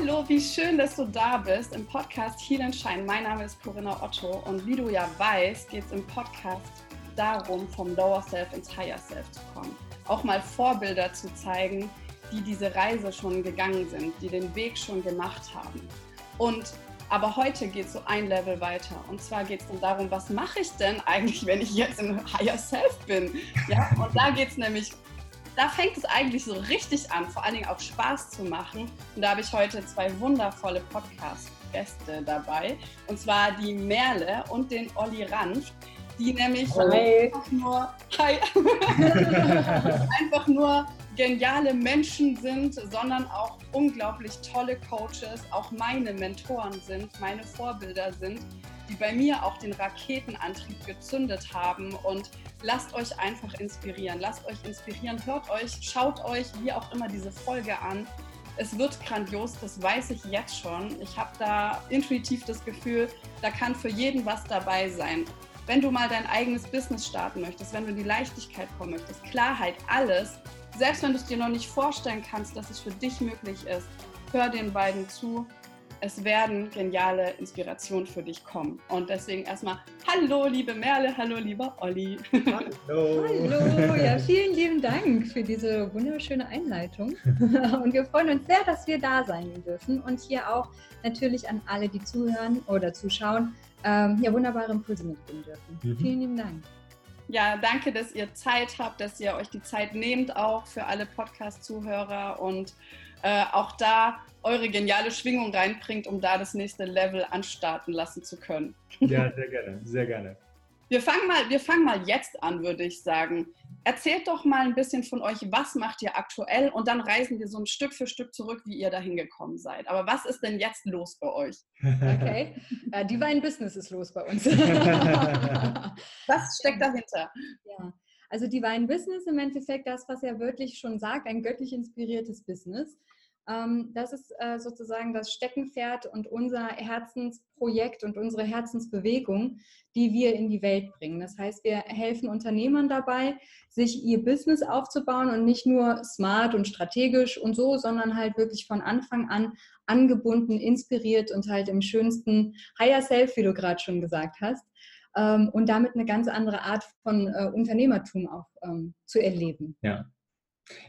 Hallo, wie schön, dass du da bist im Podcast Heal and Shine. Mein Name ist Corinna Otto und wie du ja weißt, geht es im Podcast darum, vom Lower Self ins Higher Self zu kommen. Auch mal Vorbilder zu zeigen, die diese Reise schon gegangen sind, die den Weg schon gemacht haben. Und aber heute geht es so ein Level weiter. Und zwar geht es dann darum, was mache ich denn eigentlich, wenn ich jetzt im Higher Self bin? Ja, und da geht es nämlich da fängt es eigentlich so richtig an, vor allen Dingen auch Spaß zu machen. Und da habe ich heute zwei wundervolle Podcast-Gäste dabei. Und zwar die Merle und den Olli Ranft, die nämlich hi. einfach nur, hi, einfach nur geniale Menschen sind, sondern auch unglaublich tolle Coaches, auch meine Mentoren sind, meine Vorbilder sind, die bei mir auch den Raketenantrieb gezündet haben und lasst euch einfach inspirieren. Lasst euch inspirieren, hört euch, schaut euch wie auch immer diese Folge an. Es wird grandios, das weiß ich jetzt schon. Ich habe da intuitiv das Gefühl, da kann für jeden was dabei sein. Wenn du mal dein eigenes Business starten möchtest, wenn du in die Leichtigkeit kommen möchtest, Klarheit, alles, selbst wenn du es dir noch nicht vorstellen kannst, dass es für dich möglich ist, hör den beiden zu, es werden geniale Inspirationen für dich kommen. Und deswegen erstmal Hallo, liebe Merle, hallo, lieber Olli. Hallo. hallo, ja, vielen lieben Dank für diese wunderschöne Einleitung. Und wir freuen uns sehr, dass wir da sein dürfen und hier auch natürlich an alle, die zuhören oder zuschauen, ähm, ja, wunderbare Impulse mitgeben dürfen. Mhm. Vielen lieben Dank. Ja, danke, dass ihr Zeit habt, dass ihr euch die Zeit nehmt, auch für alle Podcast-Zuhörer und äh, auch da eure geniale Schwingung reinbringt, um da das nächste Level anstarten lassen zu können. Ja, sehr gerne, sehr gerne. Wir fangen mal, wir fangen mal jetzt an, würde ich sagen. Erzählt doch mal ein bisschen von euch, was macht ihr aktuell und dann reisen wir so ein Stück für Stück zurück, wie ihr da hingekommen seid. Aber was ist denn jetzt los bei euch? Okay, äh, Divine Business ist los bei uns. was steckt dahinter? Ja. Also Divine Business im Endeffekt das, was er wirklich schon sagt, ein göttlich inspiriertes Business. Ähm, das ist äh, sozusagen das Steckenpferd und unser Herzensprojekt und unsere Herzensbewegung, die wir in die Welt bringen. Das heißt, wir helfen Unternehmern dabei, sich ihr Business aufzubauen und nicht nur smart und strategisch und so, sondern halt wirklich von Anfang an angebunden, inspiriert und halt im schönsten Higher Self, wie du gerade schon gesagt hast, und damit eine ganz andere Art von äh, Unternehmertum auch ähm, zu erleben. Ja.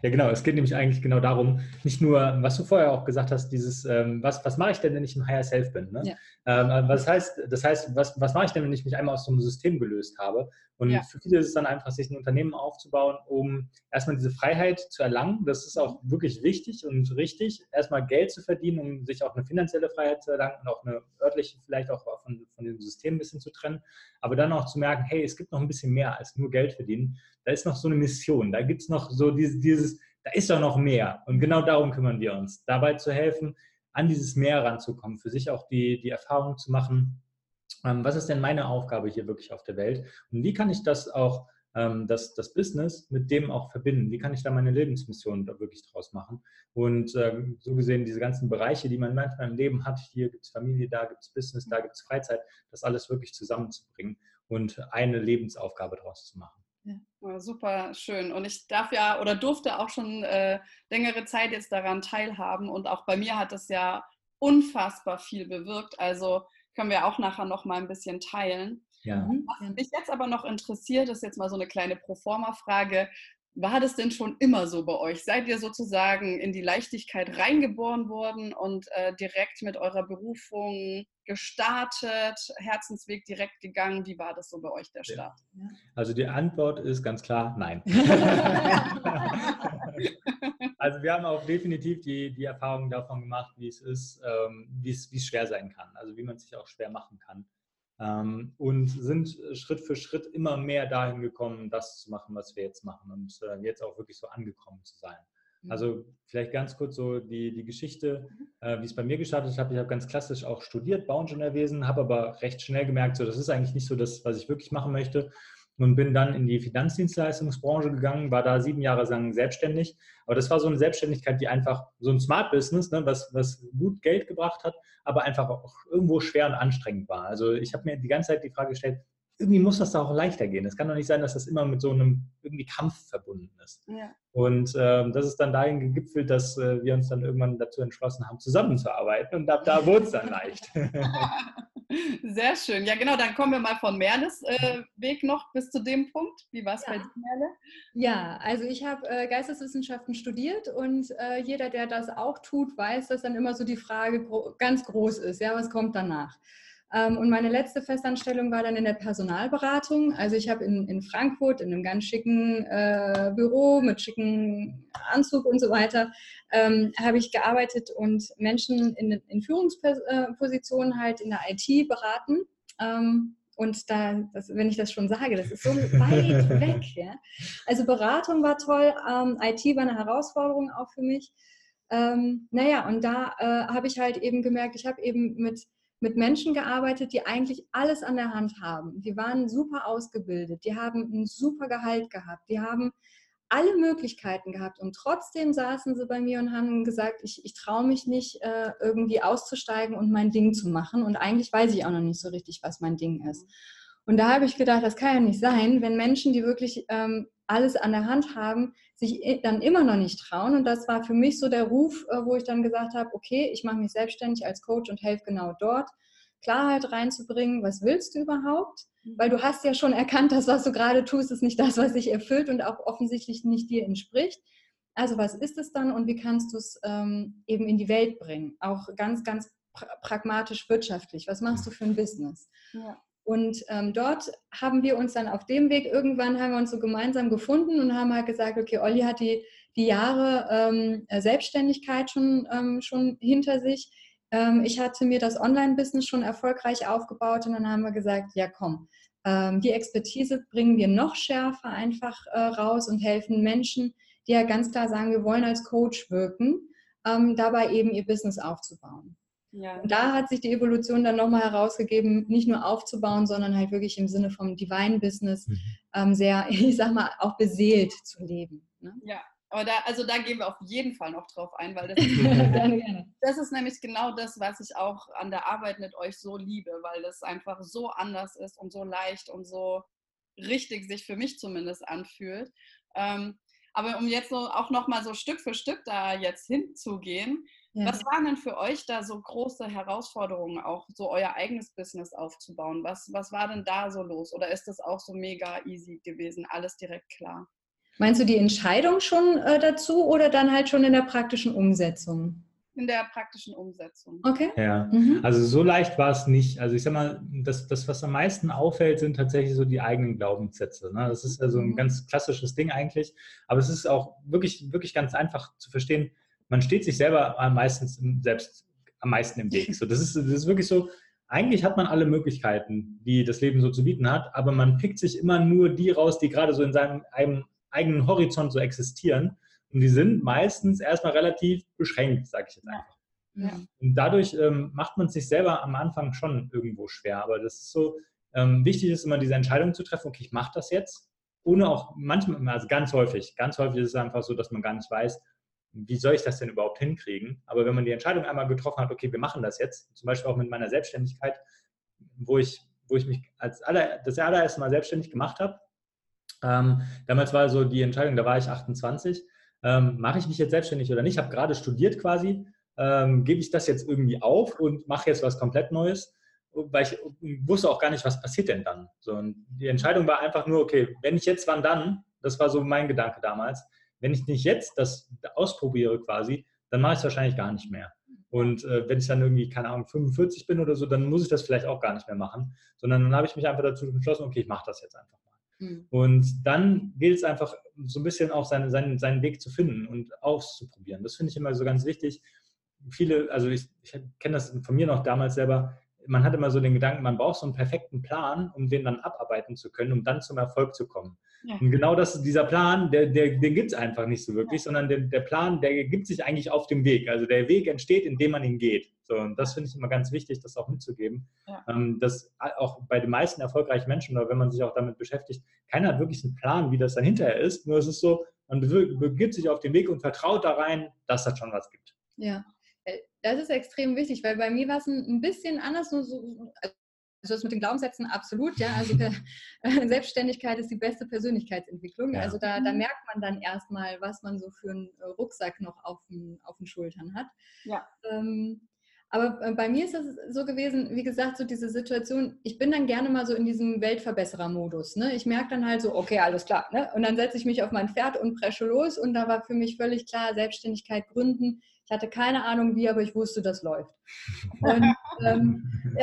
Ja, genau. Es geht nämlich eigentlich genau darum, nicht nur, was du vorher auch gesagt hast, dieses, ähm, was, was mache ich denn, wenn ich im Higher Self bin? Ne? Ja. Ähm, was heißt, das heißt, was, was mache ich denn, wenn ich mich einmal aus so einem System gelöst habe? Und ja. für viele ist es dann einfach, sich ein Unternehmen aufzubauen, um erstmal diese Freiheit zu erlangen. Das ist auch wirklich wichtig und richtig, erstmal Geld zu verdienen, um sich auch eine finanzielle Freiheit zu erlangen und auch eine örtliche, vielleicht auch von, von dem System ein bisschen zu trennen. Aber dann auch zu merken, hey, es gibt noch ein bisschen mehr als nur Geld verdienen da ist noch so eine Mission, da gibt es noch so dieses, dieses, da ist doch noch mehr. Und genau darum kümmern wir uns, dabei zu helfen, an dieses Meer ranzukommen, für sich auch die, die Erfahrung zu machen, ähm, was ist denn meine Aufgabe hier wirklich auf der Welt? Und wie kann ich das auch, ähm, das, das Business mit dem auch verbinden, wie kann ich da meine Lebensmission da wirklich draus machen? Und ähm, so gesehen diese ganzen Bereiche, die man manchmal im Leben hat, hier gibt es Familie, da gibt es Business, da gibt es Freizeit, das alles wirklich zusammenzubringen und eine Lebensaufgabe daraus zu machen. Ja, super schön. Und ich darf ja oder durfte auch schon äh, längere Zeit jetzt daran teilhaben. Und auch bei mir hat es ja unfassbar viel bewirkt. Also können wir auch nachher noch mal ein bisschen teilen. Ja. Was mich jetzt aber noch interessiert, ist jetzt mal so eine kleine Proforma-Frage. War das denn schon immer so bei euch? Seid ihr sozusagen in die Leichtigkeit reingeboren worden und äh, direkt mit eurer Berufung gestartet, Herzensweg direkt gegangen? Wie war das so bei euch, der Start? Also die Antwort ist ganz klar nein. also wir haben auch definitiv die, die Erfahrung davon gemacht, wie es ist, ähm, wie es schwer sein kann, also wie man es sich auch schwer machen kann. Ähm, und sind Schritt für Schritt immer mehr dahin gekommen, das zu machen, was wir jetzt machen und äh, jetzt auch wirklich so angekommen zu sein. Mhm. Also vielleicht ganz kurz so die, die Geschichte, mhm. äh, wie es bei mir gestartet hat. Ich habe ganz klassisch auch studiert, Bauingenieurwesen, habe aber recht schnell gemerkt, so das ist eigentlich nicht so das, was ich wirklich machen möchte und bin dann in die Finanzdienstleistungsbranche gegangen, war da sieben Jahre lang selbstständig. Aber das war so eine Selbstständigkeit, die einfach so ein Smart Business, ne, was, was gut Geld gebracht hat, aber einfach auch irgendwo schwer und anstrengend war. Also ich habe mir die ganze Zeit die Frage gestellt, irgendwie muss das da auch leichter gehen. Es kann doch nicht sein, dass das immer mit so einem irgendwie Kampf verbunden ist. Ja. Und ähm, das ist dann dahin gegipfelt, dass äh, wir uns dann irgendwann dazu entschlossen haben, zusammenzuarbeiten. Und ab da wurde es dann leicht. Sehr schön. Ja, genau, dann kommen wir mal von Merles äh, Weg noch bis zu dem Punkt. Wie war es ja. bei dir, Merle? Ja, also ich habe äh, Geisteswissenschaften studiert und äh, jeder, der das auch tut, weiß, dass dann immer so die Frage gro ganz groß ist. Ja, was kommt danach? Ähm, und meine letzte Festanstellung war dann in der Personalberatung. Also ich habe in, in Frankfurt in einem ganz schicken äh, Büro mit schicken Anzug und so weiter, ähm, habe ich gearbeitet und Menschen in, in Führungspositionen halt in der IT beraten. Ähm, und da, das, wenn ich das schon sage, das ist so weit weg. Ja? Also Beratung war toll, ähm, IT war eine Herausforderung auch für mich. Ähm, naja, und da äh, habe ich halt eben gemerkt, ich habe eben mit mit Menschen gearbeitet, die eigentlich alles an der Hand haben. Die waren super ausgebildet, die haben ein super Gehalt gehabt, die haben alle Möglichkeiten gehabt und trotzdem saßen sie bei mir und haben gesagt, ich, ich traue mich nicht, äh, irgendwie auszusteigen und mein Ding zu machen und eigentlich weiß ich auch noch nicht so richtig, was mein Ding ist. Und da habe ich gedacht, das kann ja nicht sein, wenn Menschen, die wirklich ähm, alles an der Hand haben, sich dann immer noch nicht trauen. Und das war für mich so der Ruf, äh, wo ich dann gesagt habe, okay, ich mache mich selbstständig als Coach und helfe genau dort, Klarheit reinzubringen, was willst du überhaupt? Mhm. Weil du hast ja schon erkannt, dass was du gerade tust, ist nicht das, was dich erfüllt und auch offensichtlich nicht dir entspricht. Also was ist es dann und wie kannst du es ähm, eben in die Welt bringen? Auch ganz, ganz pragmatisch wirtschaftlich. Was machst du für ein Business? Ja. Und ähm, dort haben wir uns dann auf dem Weg, irgendwann haben wir uns so gemeinsam gefunden und haben halt gesagt, okay, Olli hat die, die Jahre ähm, Selbstständigkeit schon, ähm, schon hinter sich. Ähm, ich hatte mir das Online-Business schon erfolgreich aufgebaut und dann haben wir gesagt, ja komm, ähm, die Expertise bringen wir noch schärfer einfach äh, raus und helfen Menschen, die ja ganz klar sagen, wir wollen als Coach wirken, ähm, dabei eben ihr Business aufzubauen. Ja. Und da hat sich die Evolution dann nochmal herausgegeben, nicht nur aufzubauen, sondern halt wirklich im Sinne vom Divine Business mhm. ähm, sehr, ich sag mal, auch beseelt zu leben. Ne? Ja, aber da, also da gehen wir auf jeden Fall noch drauf ein, weil das ist, das ist nämlich genau das, was ich auch an der Arbeit mit euch so liebe, weil das einfach so anders ist und so leicht und so richtig sich für mich zumindest anfühlt. Ähm, aber um jetzt so auch nochmal so Stück für Stück da jetzt hinzugehen, ja. Was waren denn für euch da so große Herausforderungen, auch so euer eigenes Business aufzubauen? Was, was war denn da so los? Oder ist das auch so mega easy gewesen, alles direkt klar? Meinst du die Entscheidung schon äh, dazu oder dann halt schon in der praktischen Umsetzung? In der praktischen Umsetzung. Okay. Ja, mhm. also so leicht war es nicht. Also ich sag mal, das, das, was am meisten auffällt, sind tatsächlich so die eigenen Glaubenssätze. Ne? Das ist also ein mhm. ganz klassisches Ding eigentlich. Aber es ist auch wirklich, wirklich ganz einfach zu verstehen man steht sich selber meistens selbst am meisten im Weg. So, das, ist, das ist wirklich so, eigentlich hat man alle Möglichkeiten, die das Leben so zu bieten hat, aber man pickt sich immer nur die raus, die gerade so in seinem eigenen Horizont so existieren. Und die sind meistens erstmal relativ beschränkt, sage ich jetzt einfach. Ja. Und dadurch ähm, macht man sich selber am Anfang schon irgendwo schwer. Aber das ist so, ähm, wichtig ist immer diese Entscheidung zu treffen, okay, ich mache das jetzt. Ohne auch manchmal, also ganz häufig, ganz häufig ist es einfach so, dass man gar nicht weiß, wie soll ich das denn überhaupt hinkriegen? Aber wenn man die Entscheidung einmal getroffen hat, okay, wir machen das jetzt, zum Beispiel auch mit meiner Selbstständigkeit, wo ich, wo ich mich als aller, das allererste Mal selbstständig gemacht habe, ähm, damals war so die Entscheidung, da war ich 28, ähm, mache ich mich jetzt selbstständig oder nicht? Ich habe gerade studiert quasi, ähm, gebe ich das jetzt irgendwie auf und mache jetzt was komplett Neues, weil ich wusste auch gar nicht, was passiert denn dann. So, und die Entscheidung war einfach nur, okay, wenn ich jetzt, wann dann? Das war so mein Gedanke damals wenn ich nicht jetzt das ausprobiere quasi, dann mache ich es wahrscheinlich gar nicht mehr. Und äh, wenn ich dann irgendwie, keine Ahnung, 45 bin oder so, dann muss ich das vielleicht auch gar nicht mehr machen, sondern dann habe ich mich einfach dazu entschlossen, okay, ich mache das jetzt einfach mal. Mhm. Und dann gilt es einfach so ein bisschen auch seine, seinen, seinen Weg zu finden und auszuprobieren. Das finde ich immer so ganz wichtig. Viele, also ich, ich kenne das von mir noch damals selber, man hat immer so den Gedanken, man braucht so einen perfekten Plan, um den dann abarbeiten zu können, um dann zum Erfolg zu kommen. Ja. Und genau das, dieser Plan, der, der, den gibt es einfach nicht so wirklich, ja. sondern der, der Plan, der gibt sich eigentlich auf dem Weg. Also der Weg entsteht, indem man ihn geht. So, und das finde ich immer ganz wichtig, das auch mitzugeben. Ja. Ähm, dass auch bei den meisten erfolgreichen Menschen, oder wenn man sich auch damit beschäftigt, keiner hat wirklich einen Plan, wie das dann hinterher ist. Nur es ist so, man begibt sich auf den Weg und vertraut da rein, dass das schon was gibt. Ja, das ist extrem wichtig, weil bei mir war es ein, bisschen anders. Nur so, Also das mit den Glaubenssätzen absolut, ja. Also Selbstständigkeit ist die beste Persönlichkeitsentwicklung. Ja. Also da, da, merkt man dann erstmal, was man so für einen Rucksack noch auf den, auf den Schultern hat. Ja. Ähm, aber äh, bei mir ist es so gewesen, wie gesagt, so diese Situation, ich bin dann gerne mal so in diesem Weltverbesserer-Modus. Ne? Ich merke dann halt so, okay, alles klar. Ne? Und dann setze ich mich auf mein Pferd und presche los. Und da war für mich völlig klar, Selbstständigkeit gründen. Ich hatte keine Ahnung wie, aber ich wusste, das läuft. Und ähm,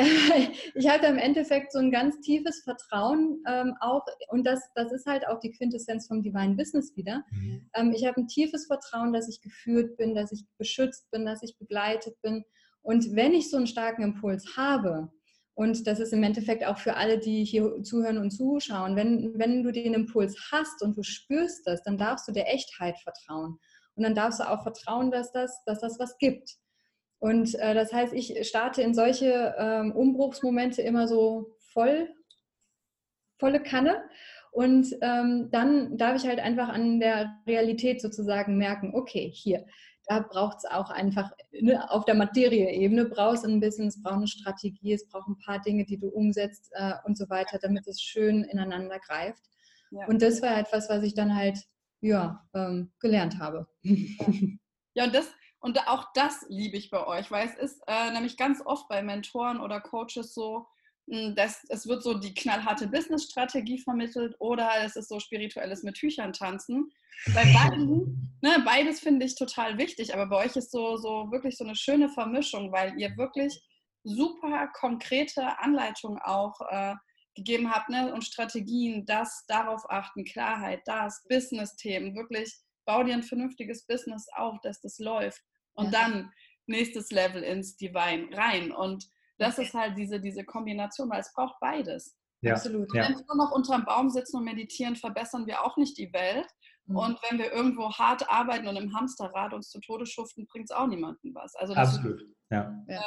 ich hatte im Endeffekt so ein ganz tiefes Vertrauen ähm, auch, und das, das ist halt auch die Quintessenz vom Divine Business wieder. Mhm. Ähm, ich habe ein tiefes Vertrauen, dass ich geführt bin, dass ich beschützt bin, dass ich begleitet bin und wenn ich so einen starken Impuls habe, und das ist im Endeffekt auch für alle, die hier zuhören und zuschauen, wenn, wenn du den Impuls hast und du spürst das, dann darfst du der Echtheit vertrauen. Und dann darfst du auch vertrauen, dass das, dass das was gibt. Und äh, das heißt, ich starte in solche ähm, Umbruchsmomente immer so voll, volle Kanne. Und ähm, dann darf ich halt einfach an der Realität sozusagen merken, okay, hier, da braucht es auch einfach ne, auf der Materie-Ebene brauchst ein bisschen, es braucht eine Strategie, es braucht ein paar Dinge, die du umsetzt äh, und so weiter, damit es schön ineinander greift. Ja. Und das war etwas, was ich dann halt ja, ähm, gelernt habe. Ja, und das, und auch das liebe ich bei euch, weil es ist äh, nämlich ganz oft bei Mentoren oder Coaches so, hm, dass es wird so die knallharte Business-Strategie vermittelt oder es ist so spirituelles mit Tüchern tanzen. Bei beiden, ne, beides finde ich total wichtig, aber bei euch ist so, so wirklich so eine schöne Vermischung, weil ihr wirklich super konkrete Anleitungen auch äh, gegeben habt ne, und Strategien, das, darauf achten, Klarheit, das, Business-Themen, wirklich bau dir ein vernünftiges Business auf, dass das läuft und ja. dann nächstes Level ins Divine rein und das ist halt diese, diese Kombination, weil es braucht beides. Ja. Absolut. Ja. Wenn wir nur noch unterm Baum sitzen und meditieren, verbessern wir auch nicht die Welt. Mhm. Und wenn wir irgendwo hart arbeiten und im Hamsterrad uns zu Tode schuften, bringt es auch niemandem was. Also Absolut. Ist, ja. Äh,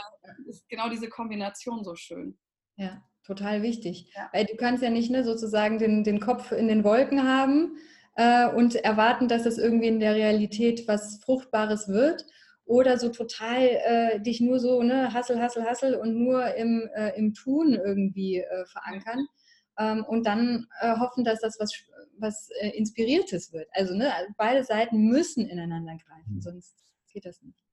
ist genau diese Kombination so schön. Ja, total wichtig. Ja. Weil du kannst ja nicht ne, sozusagen den, den Kopf in den Wolken haben äh, und erwarten, dass es irgendwie in der Realität was Fruchtbares wird oder so total äh, dich nur so, ne, Hassel, Hassel, Hassel und nur im, äh, im Tun irgendwie äh, verankern ähm, und dann äh, hoffen, dass das was, was äh, Inspiriertes wird. Also, ne, beide Seiten müssen ineinander greifen, mhm. sonst geht das nicht.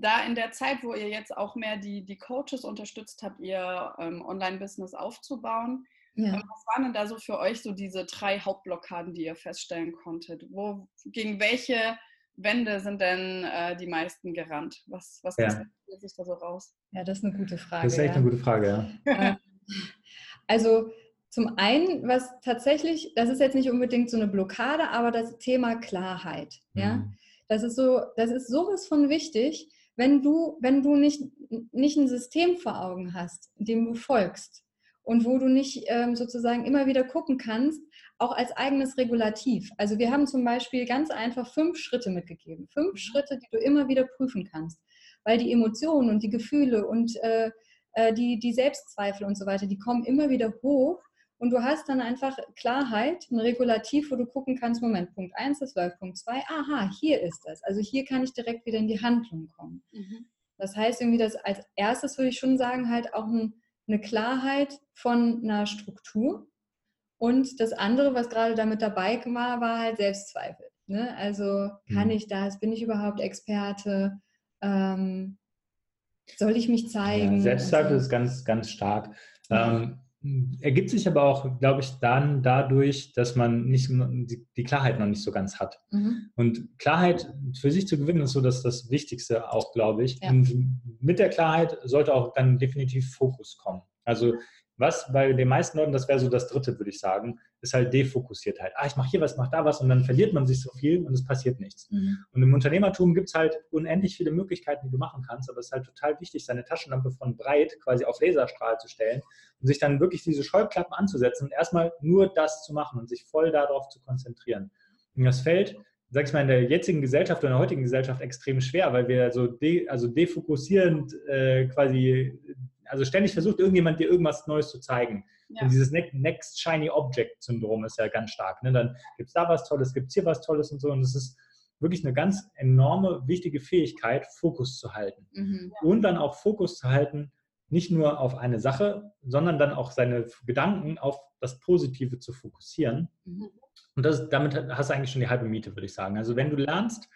Da in der Zeit, wo ihr jetzt auch mehr die, die Coaches unterstützt habt, ihr ähm, Online-Business aufzubauen, ja. Ähm, was waren denn da so für euch so diese drei Hauptblockaden, die ihr feststellen konntet? Wo, gegen welche Wände sind denn äh, die meisten gerannt? Was, was ja. sich da so raus? Ja, das ist eine gute Frage. Das ist echt ja. eine gute Frage, ja. Ähm, also zum einen, was tatsächlich, das ist jetzt nicht unbedingt so eine Blockade, aber das Thema Klarheit. Ja, mhm. das ist so, das ist sowas von wichtig, wenn du, wenn du nicht, nicht ein System vor Augen hast, dem du folgst und wo du nicht ähm, sozusagen immer wieder gucken kannst, auch als eigenes Regulativ. Also wir haben zum Beispiel ganz einfach fünf Schritte mitgegeben. Fünf mhm. Schritte, die du immer wieder prüfen kannst. Weil die Emotionen und die Gefühle und äh, äh, die, die Selbstzweifel und so weiter, die kommen immer wieder hoch. Und du hast dann einfach Klarheit, ein Regulativ, wo du gucken kannst, Moment, Punkt 1, das läuft, Punkt 2, aha, hier ist das. Also hier kann ich direkt wieder in die Handlung kommen. Mhm. Das heißt irgendwie, dass als erstes würde ich schon sagen, halt auch ein, eine Klarheit von einer Struktur, und das andere, was gerade damit dabei war, war halt Selbstzweifel. Ne? Also kann mhm. ich das? Bin ich überhaupt Experte? Ähm, soll ich mich zeigen? Ja, Selbstzweifel also, ist ganz, ganz stark. Ähm, ergibt sich aber auch, glaube ich, dann dadurch, dass man nicht die Klarheit noch nicht so ganz hat. Mhm. Und Klarheit für sich zu gewinnen ist so dass das Wichtigste auch, glaube ich. Ja. Und mit der Klarheit sollte auch dann definitiv Fokus kommen. Also was bei den meisten Leuten, das wäre so das dritte, würde ich sagen, ist halt defokussiert halt. Ah, ich mache hier was, mache da was und dann verliert man sich so viel und es passiert nichts. Mhm. Und im Unternehmertum gibt es halt unendlich viele Möglichkeiten, die du machen kannst, aber es ist halt total wichtig, seine Taschenlampe von breit quasi auf Laserstrahl zu stellen und sich dann wirklich diese Scheuklappen anzusetzen und erstmal nur das zu machen und sich voll darauf zu konzentrieren. Und das fällt sag ich mal, in der jetzigen Gesellschaft oder in der heutigen Gesellschaft extrem schwer, weil wir so de, also defokussierend äh, quasi also ständig versucht irgendjemand dir irgendwas Neues zu zeigen. Ja. Und dieses Next Shiny Object Syndrom ist ja ganz stark. Ne? Dann gibt es da was Tolles, gibt es hier was Tolles und so. Und es ist wirklich eine ganz enorme, wichtige Fähigkeit, Fokus zu halten. Mhm. Und dann auch Fokus zu halten nicht nur auf eine Sache, sondern dann auch seine Gedanken auf das Positive zu fokussieren. Mhm. Und das, damit hast du eigentlich schon die halbe Miete, würde ich sagen. Also wenn du lernst,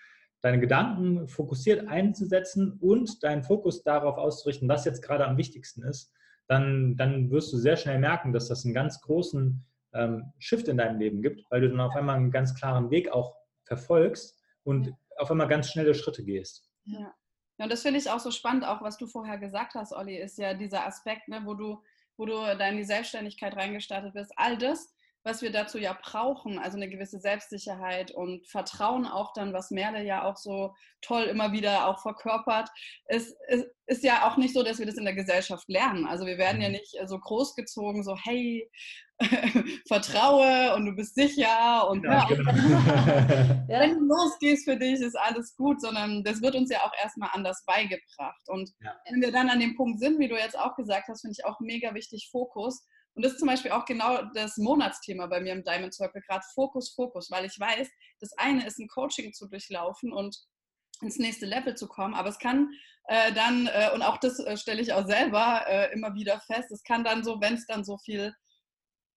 deine Gedanken fokussiert einzusetzen und deinen Fokus darauf auszurichten, was jetzt gerade am wichtigsten ist, dann, dann wirst du sehr schnell merken, dass das einen ganz großen ähm, Shift in deinem Leben gibt, weil du dann auf einmal einen ganz klaren Weg auch verfolgst und auf einmal ganz schnelle Schritte gehst. Ja. Ja, und das finde ich auch so spannend, auch was du vorher gesagt hast, Olli, ist ja dieser Aspekt, ne, wo du, wo du da in die Selbstständigkeit reingestartet bist. All das, was wir dazu ja brauchen, also eine gewisse Selbstsicherheit und Vertrauen auch dann, was Merle ja auch so toll immer wieder auch verkörpert, ist, ist, ist ja auch nicht so, dass wir das in der Gesellschaft lernen. Also wir werden ja mhm. nicht so großgezogen, so hey, vertraue und du bist sicher und ja, genau. wenn du losgehst für dich, ist alles gut, sondern das wird uns ja auch erstmal anders beigebracht. Und ja. wenn wir dann an dem Punkt sind, wie du jetzt auch gesagt hast, finde ich auch mega wichtig, Fokus. Und das ist zum Beispiel auch genau das Monatsthema bei mir im Diamond Circle, gerade Fokus, Fokus, weil ich weiß, das eine ist ein Coaching zu durchlaufen und ins nächste Level zu kommen, aber es kann äh, dann, äh, und auch das äh, stelle ich auch selber äh, immer wieder fest, es kann dann so, wenn es dann so viel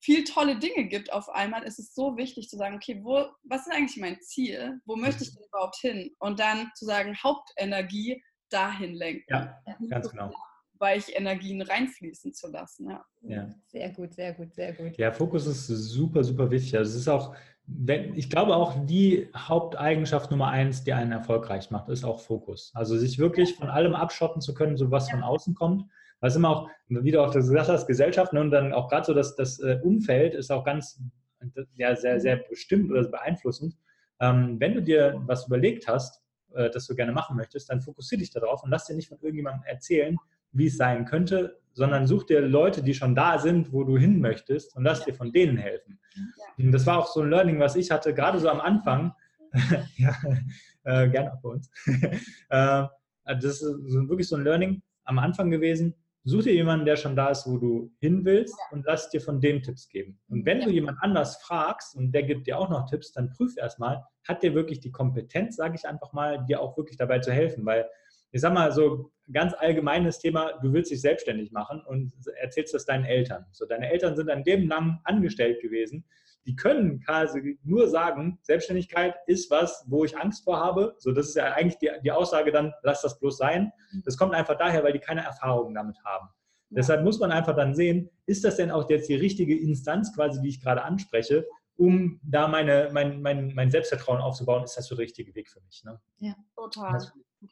viel tolle Dinge gibt auf einmal, ist es so wichtig zu sagen, okay, wo, was ist eigentlich mein Ziel? Wo möchte ich denn überhaupt hin? Und dann zu sagen, Hauptenergie dahin lenken. Ja, ganz genau. Weil ich Energien reinfließen zu lassen. Ja. ja. Sehr gut, sehr gut, sehr gut. Ja, Fokus ist super, super wichtig. Also es ist auch, wenn, ich glaube auch die Haupteigenschaft Nummer eins, die einen erfolgreich macht, ist auch Fokus. Also sich wirklich von allem abschotten zu können, so was ja. von außen kommt was immer auch, wie du auch gesagt hast, Gesellschaft ne, und dann auch gerade so das, das äh, Umfeld ist auch ganz, ja, sehr, sehr bestimmt oder beeinflussend. Ähm, wenn du dir was überlegt hast, äh, das du gerne machen möchtest, dann fokussiere dich darauf und lass dir nicht von irgendjemandem erzählen, wie es sein könnte, sondern such dir Leute, die schon da sind, wo du hin möchtest und lass ja. dir von denen helfen. Ja. Das war auch so ein Learning, was ich hatte, gerade so am Anfang. ja, äh, gerne auch bei uns. äh, das ist so, wirklich so ein Learning am Anfang gewesen such dir jemanden, der schon da ist, wo du hin willst und lass dir von dem Tipps geben. Und wenn ja. du jemand anders fragst und der gibt dir auch noch Tipps, dann prüf erstmal, hat der wirklich die Kompetenz, sage ich einfach mal, dir auch wirklich dabei zu helfen, weil ich sag mal so ganz allgemeines Thema, du willst dich selbstständig machen und erzählst das deinen Eltern. So, deine Eltern sind dein Leben lang angestellt gewesen die können quasi nur sagen, Selbstständigkeit ist was, wo ich Angst vor habe. So, das ist ja eigentlich die, die Aussage dann, lass das bloß sein. Mhm. Das kommt einfach daher, weil die keine Erfahrungen damit haben. Ja. Deshalb muss man einfach dann sehen, ist das denn auch jetzt die richtige Instanz quasi, die ich gerade anspreche, um da meine, mein, mein, mein Selbstvertrauen aufzubauen, ist das so der richtige Weg für mich. Ne? Ja, total.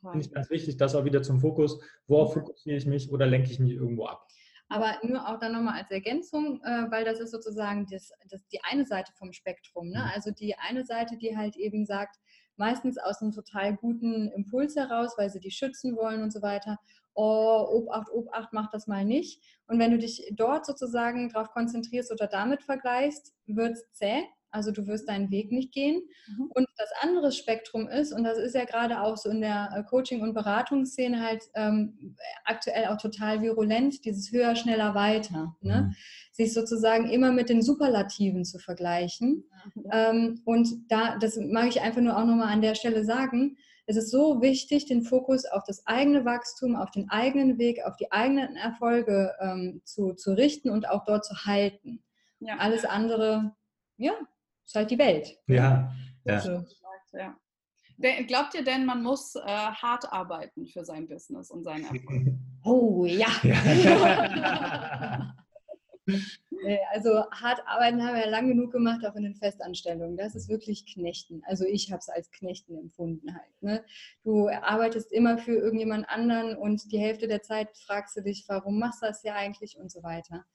Das finde ich ganz wichtig, das auch wieder zum Fokus. Worauf fokussiere ich mich oder lenke ich mich irgendwo ab? Aber nur auch dann nochmal als Ergänzung, äh, weil das ist sozusagen das, das, die eine Seite vom Spektrum. Ne? Mhm. Also die eine Seite, die halt eben sagt, meistens aus einem total guten Impuls heraus, weil sie dich schützen wollen und so weiter. Oh, Obacht, Obacht, mach das mal nicht. Und wenn du dich dort sozusagen darauf konzentrierst oder damit vergleichst, wird es zäh. Also du wirst deinen Weg nicht gehen. Mhm. Und das andere Spektrum ist, und das ist ja gerade auch so in der äh, Coaching- und Beratungsszene halt ähm, aktuell auch total virulent, dieses höher, schneller, weiter. Ne? Mhm. Sich sozusagen immer mit den Superlativen zu vergleichen. Mhm. Ähm, und da, das mag ich einfach nur auch nochmal an der Stelle sagen, es ist so wichtig, den Fokus auf das eigene Wachstum, auf den eigenen Weg, auf die eigenen Erfolge ähm, zu, zu richten und auch dort zu halten. Ja. Alles andere, ja, ist halt die Welt. Ja, ja. Also. ja. Glaubt ihr denn, man muss äh, hart arbeiten für sein Business und seinen Erfolg? Oh ja. ja. also hart arbeiten haben wir ja lang genug gemacht, auch in den Festanstellungen. Das ist wirklich Knechten. Also ich habe es als Knechten empfunden halt. Ne? Du arbeitest immer für irgendjemand anderen und die Hälfte der Zeit fragst du dich, warum machst du das ja eigentlich und so weiter.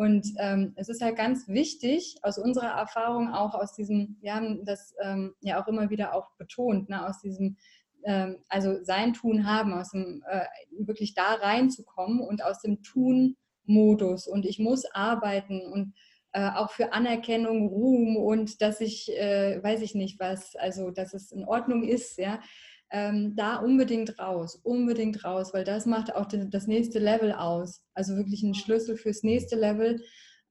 Und ähm, es ist halt ganz wichtig, aus unserer Erfahrung auch aus diesem, wir haben das ähm, ja auch immer wieder auch betont, ne, aus diesem, ähm, also sein Tun haben, aus dem äh, wirklich da reinzukommen und aus dem Tun-Modus. Und ich muss arbeiten und äh, auch für Anerkennung, Ruhm und dass ich, äh, weiß ich nicht was, also dass es in Ordnung ist, ja ähm, da unbedingt raus, unbedingt raus, weil das macht auch das nächste Level aus. Also wirklich ein Schlüssel fürs nächste Level,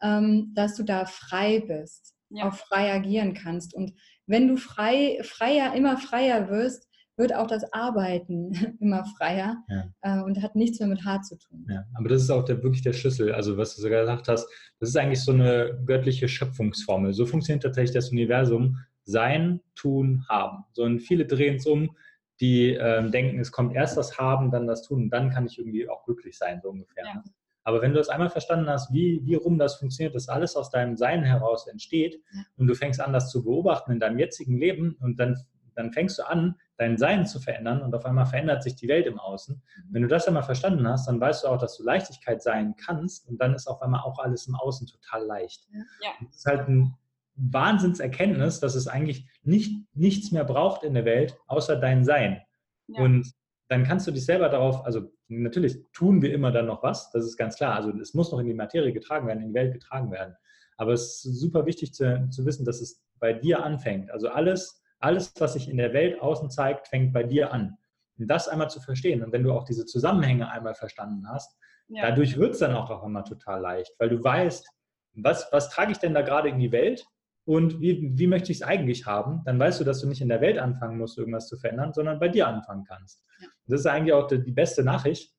ähm, dass du da frei bist, ja. auch frei agieren kannst. Und wenn du frei, freier, immer freier wirst, wird auch das Arbeiten immer freier ja. äh, und hat nichts mehr mit hart zu tun. Ja, aber das ist auch der, wirklich der Schlüssel. Also was du sogar gesagt hast, das ist eigentlich so eine göttliche Schöpfungsformel. So funktioniert tatsächlich das Universum. Sein, tun, haben. So und viele drehen es um, die ähm, denken, es kommt erst das Haben, dann das Tun und dann kann ich irgendwie auch glücklich sein, so ungefähr. Ja. Aber wenn du das einmal verstanden hast, wie, wie rum das funktioniert, dass alles aus deinem Sein heraus entsteht ja. und du fängst an, das zu beobachten in deinem jetzigen Leben und dann, dann fängst du an, dein Sein zu verändern und auf einmal verändert sich die Welt im Außen. Mhm. Wenn du das einmal verstanden hast, dann weißt du auch, dass du Leichtigkeit sein kannst und dann ist auf einmal auch alles im Außen total leicht. Ja. Das ist halt ein Wahnsinnserkenntnis, dass es eigentlich nicht, nichts mehr braucht in der Welt, außer dein Sein. Ja. Und dann kannst du dich selber darauf, also natürlich tun wir immer dann noch was, das ist ganz klar. Also es muss noch in die Materie getragen werden, in die Welt getragen werden. Aber es ist super wichtig zu, zu wissen, dass es bei dir anfängt. Also alles, alles, was sich in der Welt außen zeigt, fängt bei dir an. Und das einmal zu verstehen. Und wenn du auch diese Zusammenhänge einmal verstanden hast, ja. dadurch wird es dann auch, auch immer total leicht, weil du weißt, was, was trage ich denn da gerade in die Welt und wie, wie möchte ich es eigentlich haben, dann weißt du, dass du nicht in der Welt anfangen musst, irgendwas zu verändern, sondern bei dir anfangen kannst. Ja. Das ist eigentlich auch die, die beste Nachricht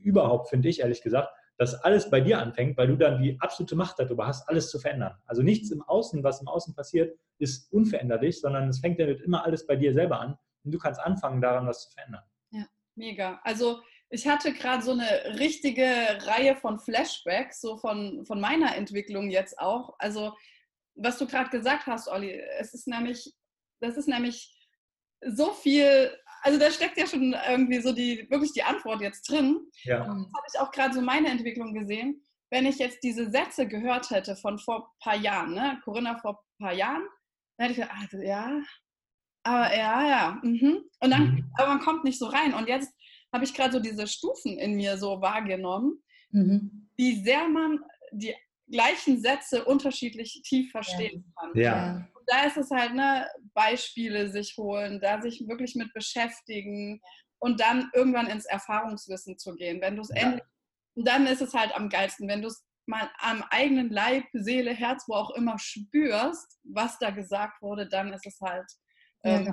überhaupt, finde ich, ehrlich gesagt, dass alles bei dir anfängt, weil du dann die absolute Macht darüber hast, alles zu verändern. Also nichts im Außen, was im Außen passiert, ist unveränderlich, sondern es fängt damit immer alles bei dir selber an und du kannst anfangen, daran was zu verändern. Ja, mega. Also ich hatte gerade so eine richtige Reihe von Flashbacks, so von, von meiner Entwicklung jetzt auch. Also was du gerade gesagt hast, Olli, es ist nämlich, das ist nämlich so viel, also da steckt ja schon irgendwie so die, wirklich die Antwort jetzt drin. Ja. Das habe ich auch gerade so meine Entwicklung gesehen. Wenn ich jetzt diese Sätze gehört hätte von vor ein paar Jahren, ne, Corinna vor ein paar Jahren, dann hätte ich gedacht, also, ja, aber ja, ja, mhm. und dann, mhm. aber man kommt nicht so rein. Und jetzt habe ich gerade so diese Stufen in mir so wahrgenommen, mhm. wie sehr man die gleichen Sätze unterschiedlich tief verstehen kann. Ja. Und da ist es halt, ne, Beispiele sich holen, da sich wirklich mit beschäftigen und dann irgendwann ins Erfahrungswissen zu gehen. Wenn du es ja. endlich, dann ist es halt am geilsten, wenn du es mal am eigenen Leib, Seele, Herz, wo auch immer spürst, was da gesagt wurde, dann ist es halt ähm, ja.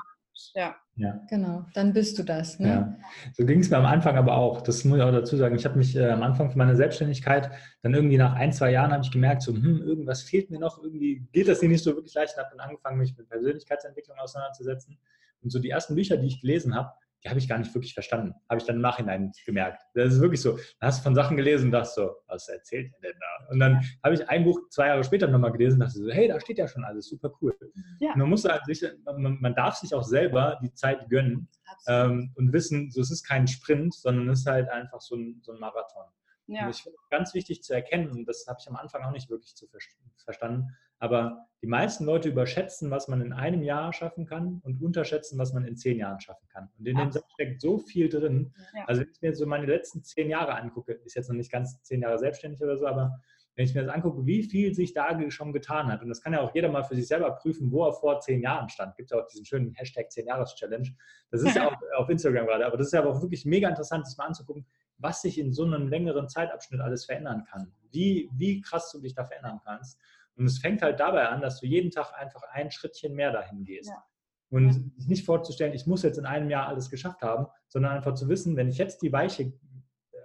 Ja. Genau, dann bist du das. Ne? Ja. So ging es mir am Anfang aber auch. Das muss ich auch dazu sagen. Ich habe mich äh, am Anfang von meiner Selbstständigkeit, dann irgendwie nach ein, zwei Jahren habe ich gemerkt, so, hm, irgendwas fehlt mir noch, irgendwie geht das nicht so wirklich leicht und habe dann angefangen, mich mit Persönlichkeitsentwicklung auseinanderzusetzen. Und so die ersten Bücher, die ich gelesen habe, die habe ich gar nicht wirklich verstanden. Habe ich dann im Nachhinein gemerkt. Das ist wirklich so. Da hast du von Sachen gelesen und dachte so, was erzählt er denn da? Und dann habe ich ein Buch zwei Jahre später nochmal gelesen und dachte so, hey, da steht ja schon alles, super cool. Ja. Man muss halt sich, man, man, darf sich auch selber die Zeit gönnen ähm, und wissen, so es ist kein Sprint, sondern es ist halt einfach so ein, so ein Marathon. Ja. Und ich finde ganz wichtig zu erkennen, und das habe ich am Anfang auch nicht wirklich zu ver verstanden, aber die meisten Leute überschätzen, was man in einem Jahr schaffen kann und unterschätzen, was man in zehn Jahren schaffen kann. Und in dem Satz steckt so viel drin. Ja. Also wenn ich mir so meine letzten zehn Jahre angucke, ist jetzt noch nicht ganz zehn Jahre selbstständig oder so, aber wenn ich mir das angucke, wie viel sich da schon getan hat, und das kann ja auch jeder mal für sich selber prüfen, wo er vor zehn Jahren stand. Gibt ja auch diesen schönen Hashtag 10 Jahres Challenge. Das ist ja auch auf Instagram gerade, aber das ist ja auch wirklich mega interessant, sich mal anzugucken, was sich in so einem längeren Zeitabschnitt alles verändern kann. Wie, wie krass du dich da verändern kannst. Und es fängt halt dabei an, dass du jeden Tag einfach ein Schrittchen mehr dahin gehst. Ja. Und sich nicht vorzustellen, ich muss jetzt in einem Jahr alles geschafft haben, sondern einfach zu wissen, wenn ich jetzt die Weiche,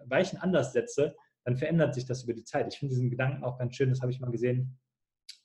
Weichen anders setze, dann verändert sich das über die Zeit. Ich finde diesen Gedanken auch ganz schön, das habe ich mal gesehen.